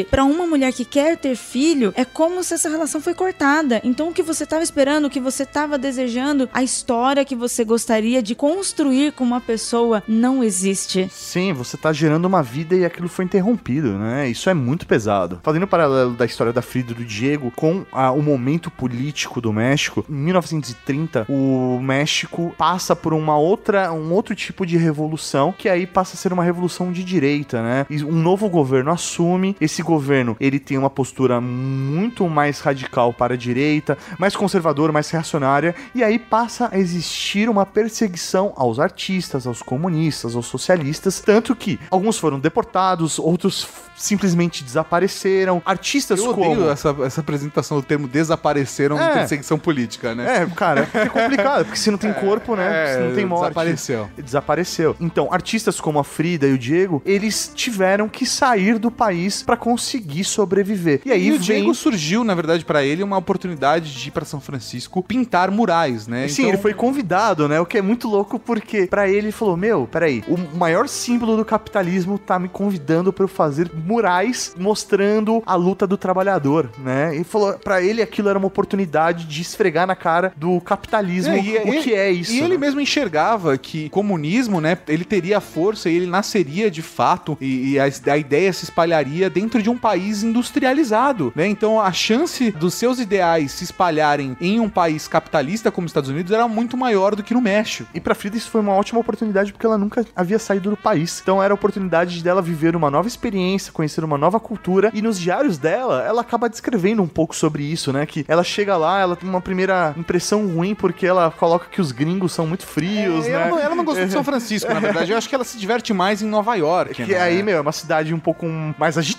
[SPEAKER 3] Pra uma mulher que quer ter filho, é como se essa relação foi cortada. Então o que você tava esperando, o que você tava desejando, a história que você gostaria de construir com uma pessoa não existe.
[SPEAKER 2] Sim, você tá gerando uma vida e aquilo foi interrompido, né? Isso é muito pesado. Fazendo um paralelo da história da Frida e do Diego com a- o momento político do México, em 1930, o México passa por uma outra, um outro tipo de revolução, que aí passa a ser uma revolução de direita, né? E um novo governo assume, esse governo, ele tem uma postura muito mais radical para a direita, mais conservadora, mais reacionária, e aí passa a existir uma perseguição aos artistas, aos comunistas, aos socialistas, tanto que alguns foram deportados, outros simplesmente desapareceram, artistas
[SPEAKER 1] Eu odeio
[SPEAKER 2] como
[SPEAKER 1] essa, essa apresentação do termo desapareceram
[SPEAKER 2] É.
[SPEAKER 1] em perseguição política, né?
[SPEAKER 2] É, cara, é complicado, porque se não tem corpo, né? se não tem morte.
[SPEAKER 1] Desapareceu.
[SPEAKER 2] Desapareceu. Então, artistas como a Frida e o Diego, eles tiveram que sair do país pra conseguir sobreviver. E aí
[SPEAKER 1] E o
[SPEAKER 2] vem
[SPEAKER 1] Diego surgiu, na verdade, pra ele uma oportunidade de ir pra São Francisco pintar murais, né?
[SPEAKER 2] Sim,
[SPEAKER 1] Então-
[SPEAKER 2] ele foi convidado, né? O que é muito louco porque pra ele ele falou: "Meu, peraí, o maior símbolo do capitalismo tá me convidando pra eu fazer murais mostrando a luta do trabalhador, né?" E falou para ele aquilo era uma oportunidade de esfregar na cara do capitalismo
[SPEAKER 1] É, e
[SPEAKER 2] o
[SPEAKER 1] ele-
[SPEAKER 2] que é isso.
[SPEAKER 1] E ele
[SPEAKER 2] né?
[SPEAKER 1] mesmo enxergava que comunismo, né, ele teria força e ele nasceria de fato e, e a, a ideia se espalharia dentro de um país industrializado, né? Então a chance dos seus ideais se espalharem em um país capitalista como os Estados Unidos era muito maior do que no México.
[SPEAKER 2] E pra Frida isso foi uma ótima oportunidade porque ela nunca havia saído do país. Então era a oportunidade dela viver uma nova experiência, conhecer uma nova cultura. E nos diários dela, ela acaba descrevendo um pouco sobre isso, né? Que ela chega lá, ela tem uma primeira impressão ruim porque ela coloca que os gringos são muito frios,
[SPEAKER 1] É,
[SPEAKER 2] né?
[SPEAKER 1] ela, não, ela não gostou de São Francisco, na verdade. Eu acho que ela se diverte mais em Nova York.
[SPEAKER 2] Que
[SPEAKER 1] né?
[SPEAKER 2] aí, meu, é uma cidade um pouco mais agitada,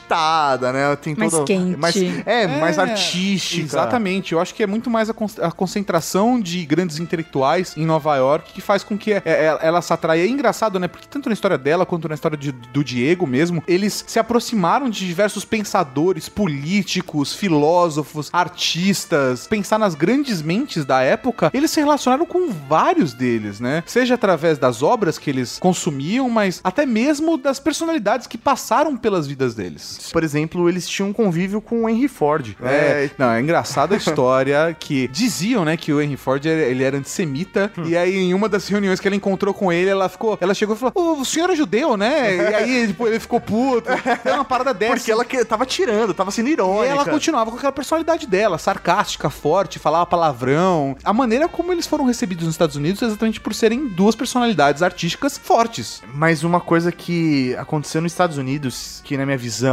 [SPEAKER 2] né? Tem
[SPEAKER 3] Mais
[SPEAKER 2] toda...
[SPEAKER 3] quente.
[SPEAKER 2] Mais, é, mais
[SPEAKER 1] É,
[SPEAKER 2] artística.
[SPEAKER 1] Exatamente. Eu acho que é muito mais a, con- a concentração de grandes intelectuais em Nova York que faz com que é, é, ela se atraia. É engraçado, né? Porque tanto na história dela quanto na história de- do Diego mesmo, eles se aproximaram de diversos pensadores, políticos, filósofos, artistas. Pensar nas grandes mentes da época, eles se relacionaram com vários deles, né? Seja através das obras que eles consumiam, mas até mesmo das personalidades que passaram pelas vidas deles. Deles.
[SPEAKER 2] Por exemplo, eles tinham um convívio com o Henry Ford.
[SPEAKER 1] É, não, é engraçada a história que diziam, né, que o Henry Ford ele era antissemita
[SPEAKER 2] Hum.
[SPEAKER 1] e aí em uma das reuniões que ela encontrou com ele, ela ficou, ela chegou e falou: "Ô, "O senhor é judeu, né?" E aí tipo, ele ficou puto. É uma parada dessa.
[SPEAKER 2] Porque ela que, tava tirando, tava sendo
[SPEAKER 1] E
[SPEAKER 2] irônica.
[SPEAKER 1] ela continuava com aquela personalidade dela, sarcástica, forte, falava palavrão. A maneira como eles foram recebidos nos Estados Unidos é exatamente por serem duas personalidades artísticas fortes.
[SPEAKER 2] Mas uma coisa que aconteceu nos Estados Unidos, que na minha visão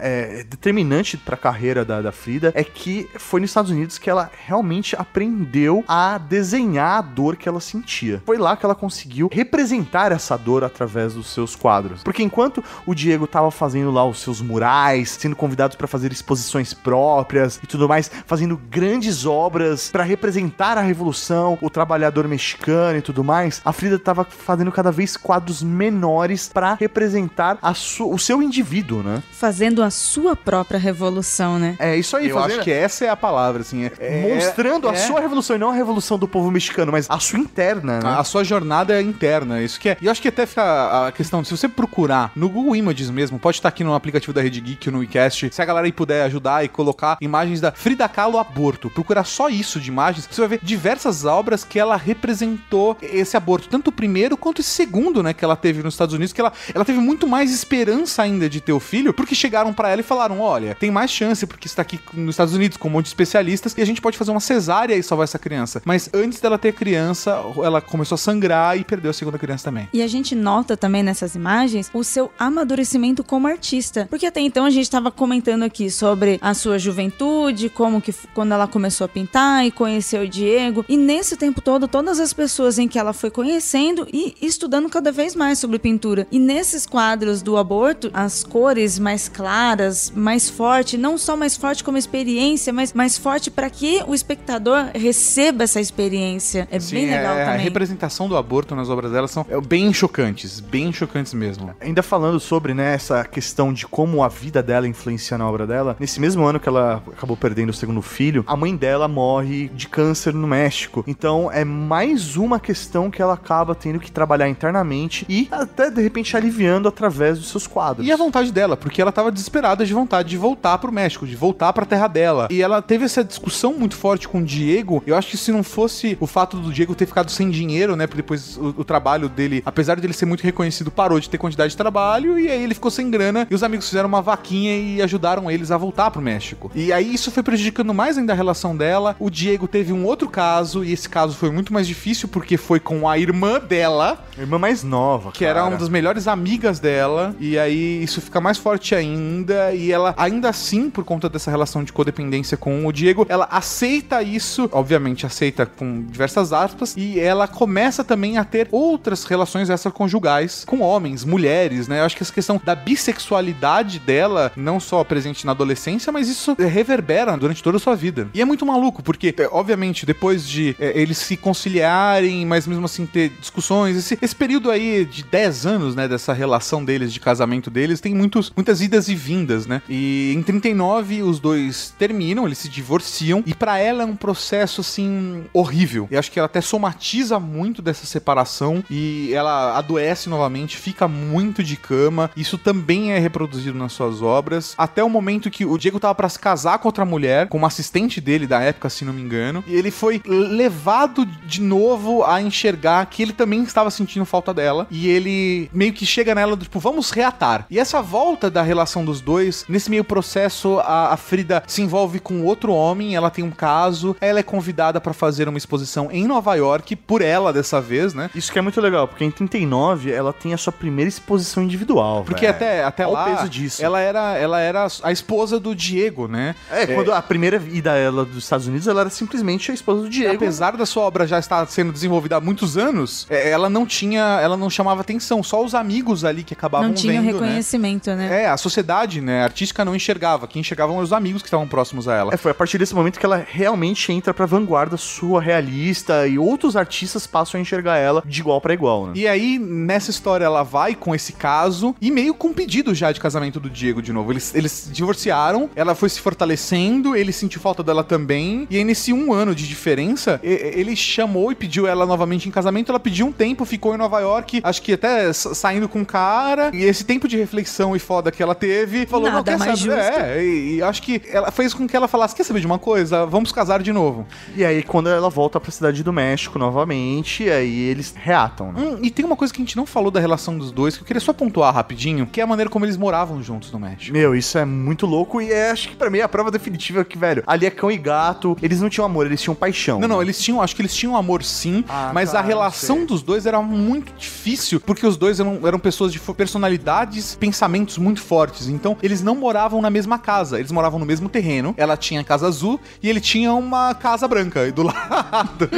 [SPEAKER 2] é determinante pra carreira da, da Frida, é que foi nos Estados Unidos que ela realmente aprendeu a desenhar a dor que ela sentia. Foi lá que ela conseguiu representar essa dor através dos seus quadros. Porque enquanto o Diego tava fazendo lá os seus murais, sendo convidados pra fazer exposições próprias e tudo mais, fazendo grandes obras pra representar a revolução, o trabalhador mexicano e tudo mais, a Frida tava fazendo cada vez quadros menores pra representar a o seu indivíduo, né?
[SPEAKER 3] Fazendo a sua própria revolução, né?
[SPEAKER 2] É isso aí,
[SPEAKER 1] Eu acho que essa é a palavra, assim. é- é-
[SPEAKER 2] mostrando a
[SPEAKER 1] é-
[SPEAKER 2] sua revolução e não a revolução do povo mexicano, mas a sua interna, né?
[SPEAKER 1] A sua jornada é interna, isso que é. E eu acho que até fica a questão, se você procurar no Google Images mesmo, pode estar aqui no aplicativo da Rede Geek ou no WeCast, se a galera aí puder ajudar e colocar imagens da Frida Kahlo aborto, procurar só isso de imagens, você vai ver diversas obras que ela representou esse aborto, tanto o primeiro quanto esse segundo, né, que ela teve nos Estados Unidos, que ela, ela teve muito mais esperança ainda de ter o filho, porque chegaram pra ela e falaram, olha, tem mais chance porque está aqui nos Estados Unidos com um monte de especialistas e a gente pode fazer uma cesárea e salvar essa criança. Mas antes dela ter criança, ela começou a sangrar e perdeu a segunda criança também.
[SPEAKER 3] E a gente nota também nessas imagens o seu amadurecimento como artista. Porque até então a gente estava comentando aqui sobre a sua juventude, como que quando ela começou a pintar e conheceu o Diego. E nesse tempo todo, todas as pessoas em que ela foi conhecendo e estudando cada vez mais sobre pintura. E nesses quadros do aborto, as cores mais claras, mais forte, não só mais forte como experiência, mas mais forte para que o espectador receba essa experiência. É bem legal
[SPEAKER 1] é, A
[SPEAKER 3] também.
[SPEAKER 1] representação do aborto nas obras dela são é, bem chocantes, bem chocantes mesmo.
[SPEAKER 2] Ainda falando sobre né, essa questão de como a vida dela influencia na obra dela, nesse mesmo ano que ela acabou perdendo o segundo filho, a mãe dela morre de câncer no México. Então é mais uma questão que ela acaba tendo que trabalhar internamente e até de repente aliviando através dos seus quadros.
[SPEAKER 1] E a vontade dela, porque ela tava desesperada de vontade de voltar pro México, de voltar pra terra dela. E ela teve essa discussão muito forte com o Diego. Eu acho que se não fosse o fato do Diego ter ficado sem dinheiro, né? Porque depois o, o trabalho dele, apesar de ele ser muito reconhecido, parou de ter quantidade de trabalho. E aí ele ficou sem grana. E os amigos fizeram uma vaquinha e ajudaram eles a voltar pro México. E aí isso foi prejudicando mais ainda a relação dela. O Diego teve um outro caso, e esse caso foi muito mais difícil porque foi com a irmã dela.
[SPEAKER 2] A irmã mais nova,
[SPEAKER 1] Que era uma das melhores amigas dela. E aí isso fica mais forte ainda. E ela, ainda assim, por conta dessa relação de codependência com o Diego, ela aceita isso. Obviamente, aceita com diversas aspas. E ela começa também a ter outras relações extraconjugais com homens, mulheres, né? Eu acho que essa questão da bissexualidade dela, não só presente na adolescência, mas isso reverbera durante toda a sua vida. E é muito maluco, porque, é, obviamente, depois de é, eles se conciliarem, mas mesmo assim ter discussões, esse, esse período aí de 10 anos, né, dessa relação deles, de casamento deles, tem muitos, muitas idas e vindas, né? E em 39 os dois terminam, eles se divorciam, e pra ela é um processo, assim, horrível. E acho que ela até somatiza muito dessa separação, e ela adoece novamente, fica muito de cama. Isso também é reproduzido nas suas obras, até o momento que o Diego tava pra se casar com outra mulher, com uma assistente dele da época, se não me engano, e ele foi levado de novo a enxergar que ele também estava sentindo falta dela, e ele meio que chega nela, tipo, vamos reatar. E essa volta da relação dos dois, nesse meio processo, a, a Frida se envolve com outro homem, ela tem um caso, ela é convidada pra fazer uma exposição em Nova York, por ela dessa vez, né?
[SPEAKER 2] Isso que é muito legal, porque em 39 ela tem a sua primeira exposição individual.
[SPEAKER 1] Porque até, até
[SPEAKER 2] Olha
[SPEAKER 1] lá,
[SPEAKER 2] o peso disso.
[SPEAKER 1] ela era ela era a esposa do Diego, né?
[SPEAKER 2] É, quando a primeira ida ela dos Estados Unidos, ela era simplesmente a esposa do Diego.
[SPEAKER 1] Apesar da sua obra já estar sendo desenvolvida há muitos anos, é, ela não tinha, ela não chamava atenção, só os amigos ali que acabavam
[SPEAKER 3] Não tinha
[SPEAKER 1] vendo, né?
[SPEAKER 3] reconhecimento, né?
[SPEAKER 1] É, a sociedade, né, artística não enxergava, quem enxergavam eram os amigos que estavam próximos a ela.
[SPEAKER 2] É, foi a partir desse momento que ela realmente entra pra vanguarda sua realista e outros artistas passam a enxergar ela de igual pra igual, né?
[SPEAKER 1] E aí, nessa história, ela vai com esse caso e meio com um pedido já de casamento do Diego de novo. Eles, eles divorciaram, ela foi se fortalecendo, ele sentiu falta dela também. E aí, nesse um ano de diferença, ele chamou e pediu ela novamente em casamento. Ela pediu um tempo, ficou em Nova York, acho que até sa- saindo com o cara. E esse tempo de reflexão e foda que ela teve, falou,
[SPEAKER 3] Nada
[SPEAKER 1] não, quer
[SPEAKER 3] mais
[SPEAKER 1] saber?
[SPEAKER 3] justo.
[SPEAKER 1] É, e, e acho que ela fez com que ela falasse, quer saber de uma coisa? Vamos casar de novo.
[SPEAKER 2] E aí, quando ela volta pra cidade do México novamente, aí eles reatam, né?
[SPEAKER 1] Hum, e tem uma coisa que a gente não falou da relação dos dois, que eu queria só pontuar rapidinho, que é a maneira como eles moravam juntos no México.
[SPEAKER 2] Meu, isso é muito louco e é, acho que pra mim é a prova definitiva que, velho, ali é cão e gato, eles não tinham amor, eles tinham paixão.
[SPEAKER 1] Não, não,
[SPEAKER 2] né?
[SPEAKER 1] eles tinham, acho que eles tinham amor sim,
[SPEAKER 2] Ah,
[SPEAKER 1] mas
[SPEAKER 2] cara,
[SPEAKER 1] a relação
[SPEAKER 2] não sei.
[SPEAKER 1] dos dois era muito difícil, porque os dois eram, eram pessoas de personalidades, pensamentos muito fortes. Então, eles não moravam na mesma casa, eles moravam no mesmo terreno. Ela tinha a casa azul e ele tinha uma casa branca do lado.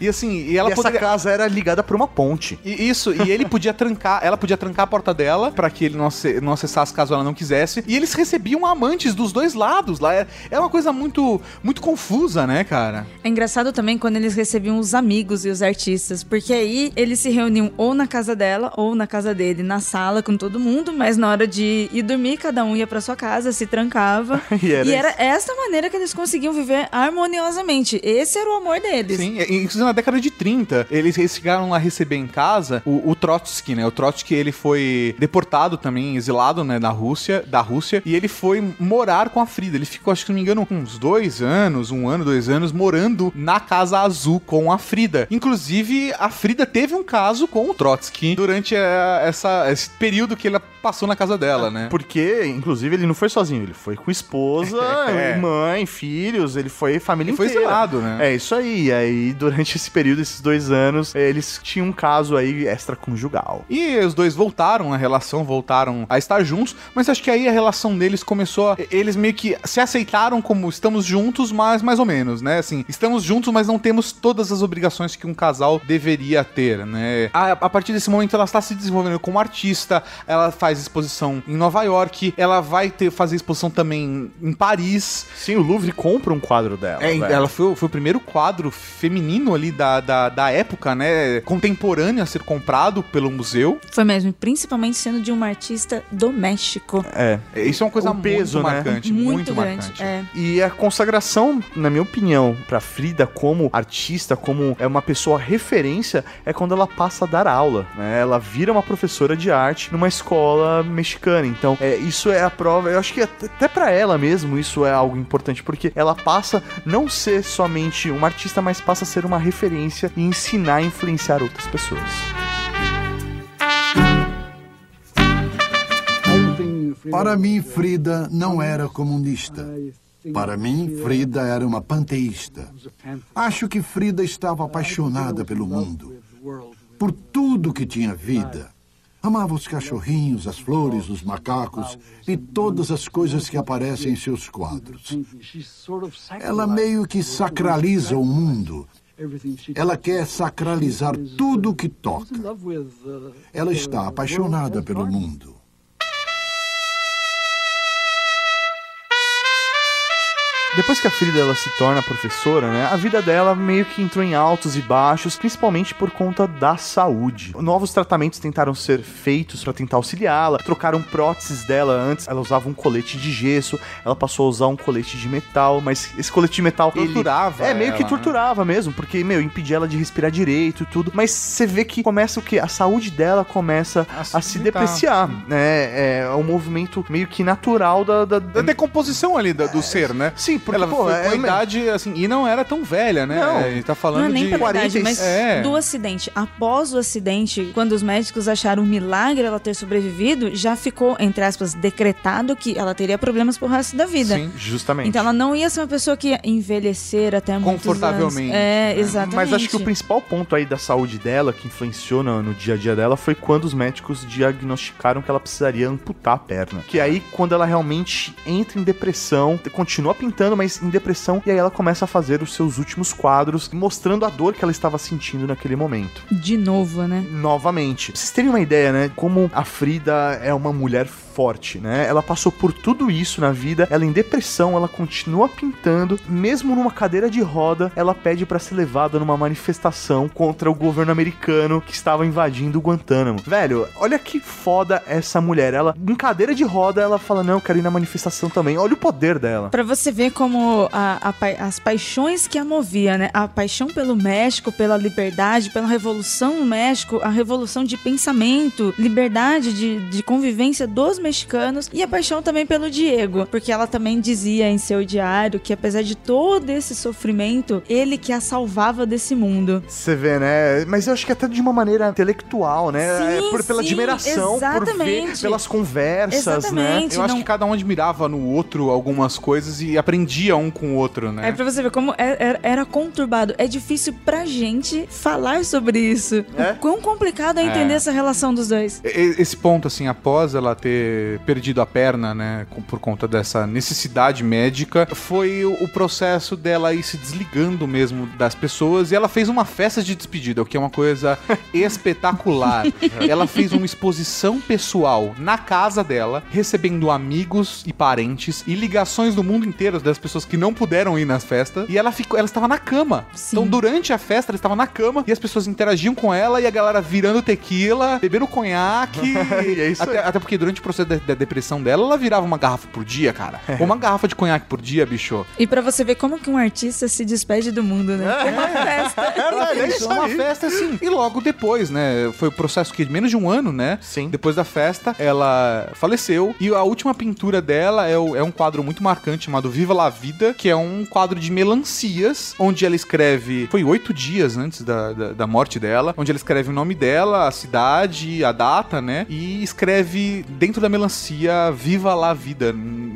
[SPEAKER 1] e assim, e ela
[SPEAKER 2] e essa
[SPEAKER 1] poderia.
[SPEAKER 2] casa era ligada por uma ponte.
[SPEAKER 1] E isso, e ele podia trancar, ela podia trancar a porta dela pra que ele não acessasse caso ela não quisesse. E eles recebiam amantes dos dois lados lá. É, é uma coisa muito, muito confusa, né, cara?
[SPEAKER 3] É engraçado também quando eles recebiam os amigos e os artistas, porque aí eles se reuniam ou na casa dela ou na casa dele, na sala com todo mundo, mas na hora de ir dormir, cada um ia pra sua casa, se trancava.
[SPEAKER 2] E era
[SPEAKER 3] e era essa maneira que eles conseguiam viver harmoniosamente. Esse era o amor deles.
[SPEAKER 1] Sim, e- inclusive na década de 30, eles eles chegaram a receber em casa o, o Trotsky, né? O Trotsky, ele foi deportado também, exilado, né, da Rússia, da Rússia, e ele foi morar com a Frida. Ele ficou, acho que não me engano, uns dois anos, um ano, dois anos, morando na Casa Azul com a Frida. Inclusive, a Frida teve um caso com o Trotsky durante eh, essa, esse período que ele passou na casa dela, né?
[SPEAKER 2] Porque, inclusive, ele não foi sozinho, ele foi com esposa,
[SPEAKER 1] É.
[SPEAKER 2] mãe, filhos, ele foi família
[SPEAKER 1] Ele foi
[SPEAKER 2] inteira.
[SPEAKER 1] exilado, né?
[SPEAKER 2] É isso aí. E aí, durante esse período, esses dois anos, eles tinham um caso aí extraconjugal.
[SPEAKER 1] E os dois voltaram na relação, voltaram a estar juntos, mas acho que aí a relação deles começou a. Eles meio que se aceitaram como estamos juntos, mas mais ou menos, né? Assim, estamos juntos, mas não temos todas as obrigações que um casal deveria ter, né? A, a partir desse momento ela está se desenvolvendo como artista, ela faz exposição em Nova York, ela vai ter, fazer exposição também em Paris.
[SPEAKER 2] Sim, o Louvre compra um quadro dela.
[SPEAKER 1] É, ela foi, foi o primeiro quadro feminino ali da, da, da época, né? Contemporâneo a ser comprado pelo museu.
[SPEAKER 3] Foi mesmo, principalmente sendo de uma artista do México.
[SPEAKER 2] É.
[SPEAKER 1] Isso é uma coisa
[SPEAKER 2] O peso,
[SPEAKER 1] muito
[SPEAKER 2] né?
[SPEAKER 1] marcante,
[SPEAKER 3] Muito,
[SPEAKER 1] muito,
[SPEAKER 3] grande.
[SPEAKER 1] marcante.
[SPEAKER 3] É.
[SPEAKER 2] E a consagração, na minha opinião, pra Frida como artista, como é uma pessoa referência, é quando ela passa a dar aula, né? Ela vira uma professora de arte numa escola mexicana. Então, é, isso é a prova. Eu acho que até pra ela mesmo isso é algo importante, porque ela passa não ser somente uma artista, mas passa a ser uma referência e ensinar e influenciar outras pessoas.
[SPEAKER 9] Para mim, Frida não era comunista. Para mim, Frida era uma panteísta. Acho que Frida estava apaixonada pelo mundo, por tudo que tinha vida. Amava os cachorrinhos, as flores, os macacos e todas as coisas que aparecem em seus quadros. Ela meio que sacraliza o mundo. Ela quer sacralizar tudo o que toca. Ela está apaixonada pelo mundo.
[SPEAKER 2] Depois que a Frida ela se torna professora, né, a vida dela meio que entrou em altos e baixos, principalmente por conta da saúde. Novos tratamentos tentaram ser feitos para tentar auxiliá-la, trocaram próteses dela antes, ela usava um colete de gesso, ela passou a usar um colete de metal, mas esse colete de metal ele-
[SPEAKER 1] Torturava
[SPEAKER 2] é meio que
[SPEAKER 1] ela, né?
[SPEAKER 2] torturava mesmo, porque meu impedia ela de respirar direito e tudo. Mas você vê que começa o que a saúde dela começa
[SPEAKER 1] A
[SPEAKER 2] a,
[SPEAKER 1] se
[SPEAKER 2] se
[SPEAKER 1] debilitar.
[SPEAKER 2] depreciar, né? É um movimento meio que natural da, da,
[SPEAKER 1] Da decomposição ali da- do ser, né?
[SPEAKER 2] Sim, porque
[SPEAKER 1] Ela
[SPEAKER 2] pô,
[SPEAKER 1] foi
[SPEAKER 2] é,
[SPEAKER 1] com a idade, assim, e não era tão velha, né?
[SPEAKER 2] Não.
[SPEAKER 1] Ele tá
[SPEAKER 3] Não
[SPEAKER 1] falando
[SPEAKER 3] é nem
[SPEAKER 1] de...
[SPEAKER 3] pela idade,
[SPEAKER 2] 40 e-
[SPEAKER 3] mas
[SPEAKER 1] É.
[SPEAKER 3] do acidente. Após o acidente, quando os médicos acharam um milagre ela ter sobrevivido, já ficou, entre aspas, decretado que ela teria problemas pro resto da vida.
[SPEAKER 1] Sim.
[SPEAKER 2] justamente.
[SPEAKER 3] Então ela não ia ser uma pessoa que ia envelhecer até
[SPEAKER 1] Confortavelmente,
[SPEAKER 3] anos. É,
[SPEAKER 1] né?
[SPEAKER 3] exatamente.
[SPEAKER 2] Mas acho que o principal ponto aí da saúde dela, que influenciou no, no dia a dia dela, foi quando os médicos diagnosticaram que ela precisaria amputar a perna. Que aí, quando ela realmente entra em depressão, continua pintando, mas em depressão, e aí ela começa a fazer os seus últimos quadros, mostrando a dor que ela estava sentindo naquele momento.
[SPEAKER 3] De novo, né?
[SPEAKER 2] novamente. Pra vocês terem uma ideia, né? Como a Frida é uma mulher forte, né? Ela passou por tudo isso na vida, ela em depressão, ela continua pintando, mesmo numa cadeira de roda, ela pede pra ser levada numa manifestação contra o governo americano que estava invadindo o Guantánamo. Velho, olha que foda essa mulher. Ela, em cadeira de roda, ela fala: Não, eu quero ir na manifestação também. Olha o poder dela.
[SPEAKER 3] Pra você ver como como a- a as paixões que a movia, né? A paixão pelo México, pela liberdade, pela revolução no México, a revolução de pensamento, liberdade de, de convivência dos mexicanos e a paixão também pelo Diego, porque ela também dizia em seu diário que apesar de todo esse sofrimento, ele que a salvava desse mundo.
[SPEAKER 2] Você vê, né? Mas eu acho que até de uma maneira intelectual, né?
[SPEAKER 3] Sim,
[SPEAKER 2] É por, pela
[SPEAKER 3] sim,
[SPEAKER 2] admiração, por ver
[SPEAKER 3] exatamente.
[SPEAKER 2] pelas conversas, né?
[SPEAKER 3] Exatamente.
[SPEAKER 1] Eu acho
[SPEAKER 3] não-
[SPEAKER 1] que cada um admirava no outro algumas coisas e aprendia um com o outro, né?
[SPEAKER 3] É pra você ver como é- era, era conturbado. É difícil pra gente falar sobre isso.
[SPEAKER 2] É?
[SPEAKER 3] O quão complicado é entender
[SPEAKER 1] É.
[SPEAKER 3] essa relação dos dois.
[SPEAKER 1] Esse ponto, assim, após ela ter perdido a perna, né, por conta dessa necessidade médica, foi o o processo dela ir se desligando mesmo das pessoas e ela fez uma festa de despedida, o que é uma coisa espetacular. ela fez uma exposição pessoal na casa dela, recebendo amigos e parentes e ligações do mundo inteiro das pessoas que não puderam ir nas festas e ela ficou, ela estava na cama.
[SPEAKER 3] Sim.
[SPEAKER 1] Então, durante a festa, ela estava na cama e as pessoas interagiam com ela e a galera virando tequila, bebendo conhaque.
[SPEAKER 2] E é isso
[SPEAKER 1] até,
[SPEAKER 2] aí.
[SPEAKER 1] até porque durante o processo da, da depressão dela, ela virava uma garrafa por dia, cara. Uma garrafa de conhaque por dia, bicho.
[SPEAKER 3] E pra você ver como que um artista se despede do mundo, né? Com uma festa.
[SPEAKER 2] É, é isso
[SPEAKER 1] uma festa assim. E logo depois, né? Foi o processo que de menos de um ano, né?
[SPEAKER 2] Sim.
[SPEAKER 1] Depois da festa, ela faleceu. E a última pintura dela é, o- é um quadro muito marcante chamado Viva la Vida, que é um quadro de melancias, onde ela escreve. Foi oito dias antes da, da, da morte dela, onde ela escreve o nome dela, a cidade, a data, né? E escreve dentro da melancia Viva la Vida,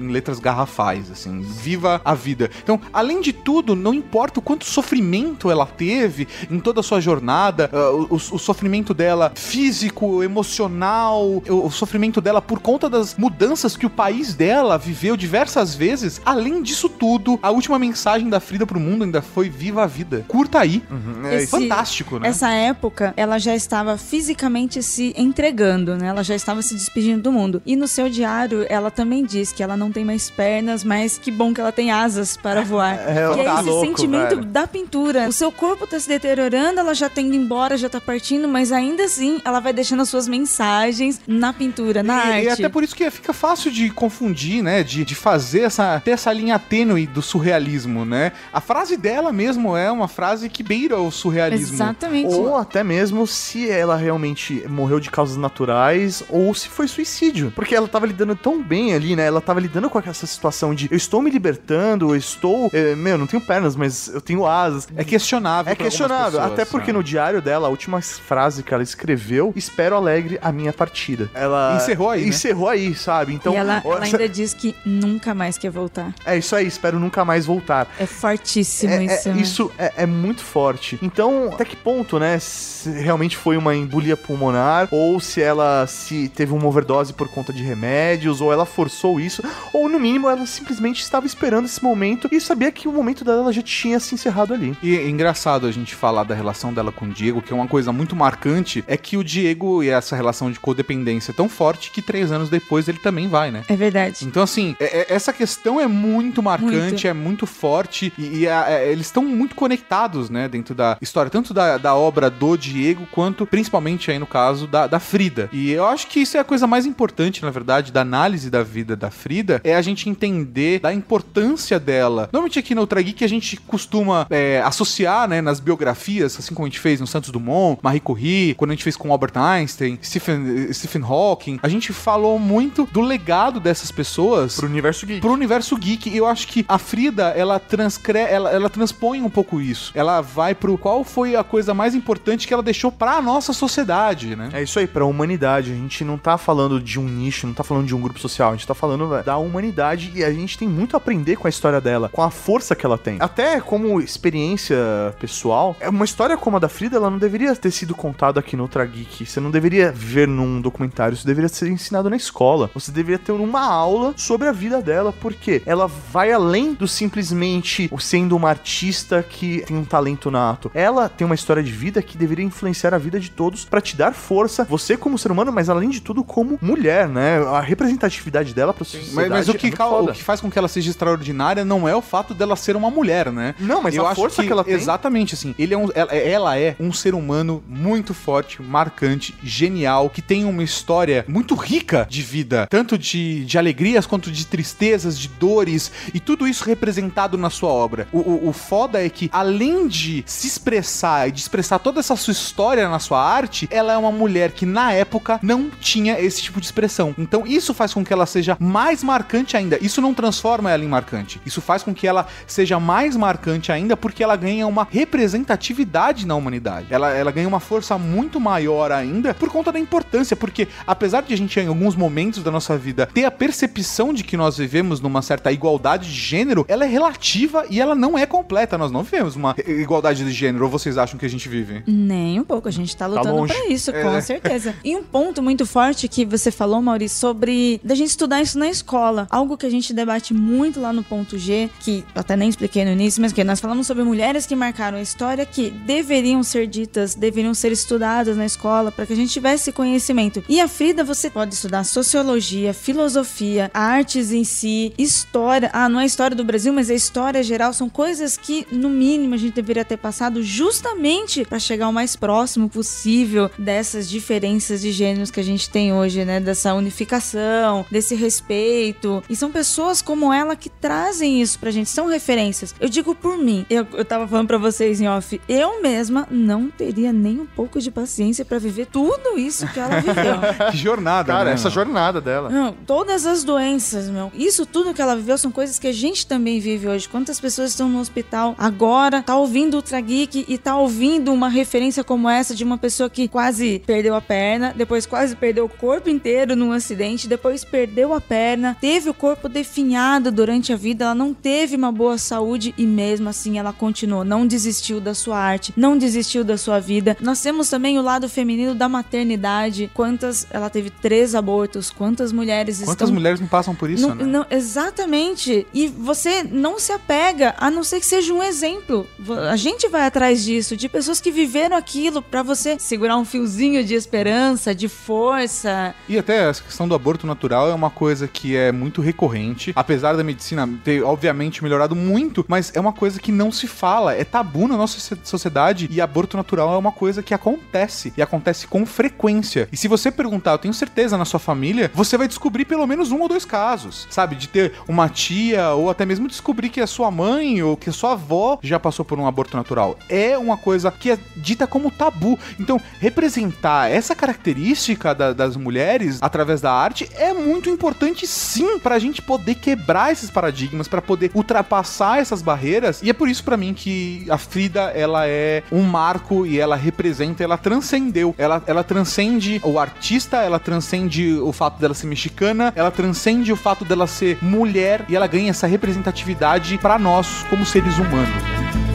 [SPEAKER 1] em letras garrafais, assim. Viva a vida. Então, além de tudo, não importa o quanto sofrimento ela teve em toda a sua jornada, ah, o, o- sofrimento dela físico, emocional, o, o sofrimento dela por conta das mudanças que o país dela viveu diversas vezes. Além disso tudo, a última mensagem da Frida pro mundo ainda foi Viva a vida. Curta aí.
[SPEAKER 2] É
[SPEAKER 3] Esse-.
[SPEAKER 1] Fantástico, né?
[SPEAKER 3] Essa época, ela já estava fisicamente se entregando, né? Ela já estava se despedindo do mundo. E no seu diário, ela também diz que ela não tem mais pernas, mas que bom que ela tem asas para voar.
[SPEAKER 2] É,
[SPEAKER 3] que é
[SPEAKER 2] tá
[SPEAKER 3] esse
[SPEAKER 2] louco,
[SPEAKER 3] sentimento
[SPEAKER 2] velho.
[SPEAKER 3] da pintura. O seu corpo tá se deteriorando, ela já tá indo embora, já tá partindo, mas ainda assim, ela vai deixando as suas mensagens na pintura, na
[SPEAKER 1] e,
[SPEAKER 3] arte.
[SPEAKER 1] e até por isso que fica fácil de confundir, né? De, de fazer essa, ter essa linha tênue do surrealismo, né? A frase dela mesmo é uma frase que beira o surrealismo.
[SPEAKER 3] Exatamente.
[SPEAKER 2] Ou até mesmo se ela realmente morreu de causas naturais ou se foi suicídio. Porque ela tava lidando tão bem ali, né? Ela tava lidando com essa situação de eu estou me libertando, eu estou. eh, meu, não tenho pernas, mas eu tenho asas.
[SPEAKER 1] É questionável.
[SPEAKER 2] É questionável,
[SPEAKER 1] pessoas,
[SPEAKER 2] até porque
[SPEAKER 1] né?
[SPEAKER 2] no diário dela, a última frase que ela escreveu, espero alegre a minha partida. Ela
[SPEAKER 1] Encerrou aí, né?
[SPEAKER 2] Encerrou aí, sabe? Então,
[SPEAKER 3] e ela, ela
[SPEAKER 2] essa-
[SPEAKER 3] ainda diz que nunca mais quer voltar.
[SPEAKER 2] é isso aí, espero nunca mais voltar.
[SPEAKER 3] É fortíssimo
[SPEAKER 2] É- é-
[SPEAKER 3] isso. né?
[SPEAKER 2] isso é, é muito forte. Então, até que ponto, né? Se realmente foi uma embolia pulmonar, ou se ela se teve uma overdose por conta de remédios, ou ela forçou isso, ou no mínimo ela simplesmente estava esperando esse momento e sabia que o momento dela já tinha se encerrado ali.
[SPEAKER 1] E é engraçado a gente falar da relação dela com o Diego, que é uma coisa muito marcante, é que o Diego e essa relação de codependência é tão forte que três anos depois ele também vai, né?
[SPEAKER 3] É verdade.
[SPEAKER 1] Então, assim, é- é- essa questão é muito marcante,
[SPEAKER 3] Muito.
[SPEAKER 1] é muito forte, e, e a- é- eles estão muito conectados, né, dentro da história, tanto da, da obra do Diego, quanto, principalmente aí no caso, da, da Frida. E eu acho que isso é a coisa mais importante, na verdade, da análise da vida da Frida, é a gente entender da importância dela. Normalmente aqui no Ultra Geek a gente costuma é, associar, né, nas biografias, assim como a gente fez no Santos Dumont, Marie Curie, quando a gente fez com Albert Einstein, Stephen, Stephen Hawking, a gente falou muito do legado dessas pessoas
[SPEAKER 2] Pro universo geek.
[SPEAKER 1] pro universo geek. E eu acho que a Frida, ela transcre... ela, ela transpõe um pouco isso. Ela vai pro qual foi a coisa mais importante que ela deixou pra nossa sociedade, né?
[SPEAKER 2] É isso aí, pra humanidade. A gente não tá falando de um nicho, não tá falando de um grupo social, a gente tá falando velho, da humanidade e a gente tem muito a aprender com a história dela, com a força que ela tem. Até como experiência pessoal, é uma história como a da Frida, ela não deveria ter sido contada aqui no Ultra Geek. Você não deveria ver num documentário, isso deveria ser ensinado na escola. Você deveria ter uma aula sobre a vida dela, porque ela vai além do simplesmente sendo uma artista que tem um talento nato. Ela tem uma história de vida que deveria influenciar a vida de todos pra te dar força, você como ser humano, mas além de tudo como mulher, né? A representatividade dela pra sociedade.
[SPEAKER 1] Mas, mas o
[SPEAKER 2] é
[SPEAKER 1] que,
[SPEAKER 2] foda.
[SPEAKER 1] o que faz com que ela seja extraordinária não é o fato dela ser uma mulher, né?
[SPEAKER 2] Não, mas
[SPEAKER 1] Eu
[SPEAKER 2] a
[SPEAKER 1] acho
[SPEAKER 2] força que ela tem-
[SPEAKER 1] Exatamente, assim. Ele é um, ela, ela é um ser humano muito forte, marcante, genial, que tem uma história muito rica de vida, tanto de, de alegrias quanto de tristezas, de dores, e tudo isso representado na sua obra. O, o, o foda é que, além de se expressar e de expressar toda essa sua história na sua arte, ela é uma mulher que, na época, não tinha esse tipo de expressão. Então, isso faz com que ela seja mais marcante ainda. Isso não transforma ela em marcante. Isso faz com que ela seja mais marcante ainda porque ela ganha uma representatividade na humanidade. Ela, ela ganha uma força muito maior ainda por conta da importância. Porque, apesar de a gente, em alguns momentos da nossa vida, ter a percepção de que nós vivemos numa certa igualdade de gênero, ela é relativa e ela não é completa. Nós não vivemos uma igualdade de gênero. Ou vocês acham que a gente vive?
[SPEAKER 3] Nem um pouco, a gente tá lutando
[SPEAKER 2] longe.
[SPEAKER 3] pra isso, com
[SPEAKER 1] É.
[SPEAKER 3] certeza. E um ponto muito forte que você falou, Maurício, sobre da gente estudar isso na escola. Algo que a gente debate muito lá no ponto G, que eu até nem expliquei no início, mas que nós falamos sobre mulheres que marcaram a história que deveriam ser ditas, deveriam ser estudadas na escola para que a gente tivesse conhecimento. E a Frida, você pode estudar sociologia, filosofia, artes em si, história. Ah, não é história do Brasil, mas é história geral. São coisas que, no mínimo, a gente deveria ter passado justamente para chegar o mais próximo possível dessas diferenças de gêneros que a gente tem hoje, né? Dessa unificação, desse respeito. E são pessoas como ela que trazem isso pra gente, são referências. Eu digo por mim, eu, eu tava falando pra vocês em off, eu mesma não teria nem um pouco de paciência pra viver tudo isso que ela viveu.
[SPEAKER 1] Que jornada,
[SPEAKER 2] Cara,
[SPEAKER 1] né,
[SPEAKER 2] essa jornada dela.
[SPEAKER 3] Não, todas as doenças, meu. Isso tudo que ela viveu são coisas que a gente também vive hoje. Quantas pessoas estão no hospital agora, tá ouvindo o Ultra Geek e tá ouvindo uma referência como essa de uma pessoa que quase perdeu a perna, depois quase perdeu o corpo inteiro num acidente, depois perdeu a perna, teve o corpo definhado durante a vida, ela não teve uma boa saúde e mesmo assim ela continuou, não desistiu da sua arte, não desistiu da sua vida. Nós temos também o lado feminino da maternidade. Quantas, ela teve três abortos, quantas mulheres
[SPEAKER 1] Quantas
[SPEAKER 3] estão
[SPEAKER 1] mulheres não passam por isso,
[SPEAKER 3] não,
[SPEAKER 1] né?
[SPEAKER 3] não- exatamente. E você não se apega, a não ser que seja um exemplo. A gente vai atrás disso, de pessoas que viveram aquilo pra você segurar um fiozinho de esperança, de força.
[SPEAKER 1] E até essa questão do aborto natural é uma coisa que é muito recorrente. Apesar da medicina ter, obviamente, melhorado muito, mas é uma coisa que não se fala. É tabu na nossa socie- sociedade. E aborto natural é uma coisa que acontece. E acontece com frequência. E se você perguntar, eu tenho certeza, na sua família, você vai descobrir pelo menos um ou dois casos. Sabe? De ter uma tia, ou até mesmo descobrir que a sua mãe ou que a sua avó já passou por um aborto natural. É uma coisa que é dita como tabu. Então, representar essa característica da- das mulheres através da arte é muito importante, sim, pra gente poder quebrar esses paradigmas, pra poder ultrapassar essas barreiras. E é por isso, pra mim, que a Frida ela é um marco e ela representa, ela transcendeu. Ela, ela transcende o artista, ela transcende o fato dela ser mexicana, ela transcende o fato dela ser mulher e ela ganha essa representatividade pra nós como seres humanos.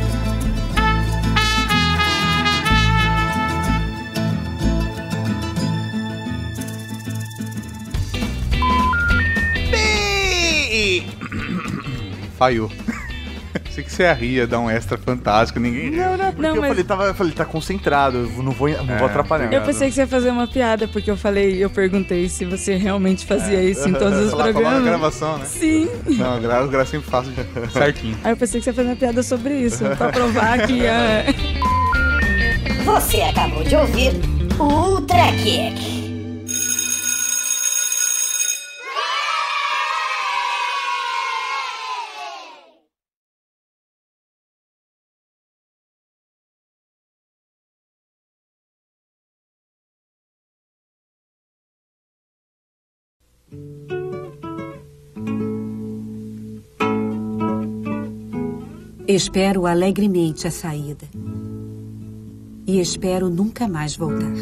[SPEAKER 1] Falhou. Sei que você ria, dar um extra fantástico, ninguém riu.
[SPEAKER 2] Não, não, porque
[SPEAKER 3] Não,
[SPEAKER 2] eu
[SPEAKER 3] mas-
[SPEAKER 2] falei, tava, eu falei, tá concentrado, eu não vou, não vou
[SPEAKER 1] É,
[SPEAKER 2] atrapalhar.
[SPEAKER 3] Eu pensei que você ia fazer uma piada, porque eu falei, eu perguntei se você realmente fazia isso em todos os
[SPEAKER 1] falar na
[SPEAKER 3] programas.
[SPEAKER 1] gravação, né?
[SPEAKER 3] Sim.
[SPEAKER 1] Não, gra- eu gra- sempre faço certinho.
[SPEAKER 3] Aí eu pensei que você ia fazer uma piada sobre isso, pra provar que é.
[SPEAKER 6] Você acabou de ouvir o Ultra Kick.
[SPEAKER 10] Espero alegremente a saída. E espero nunca mais voltar.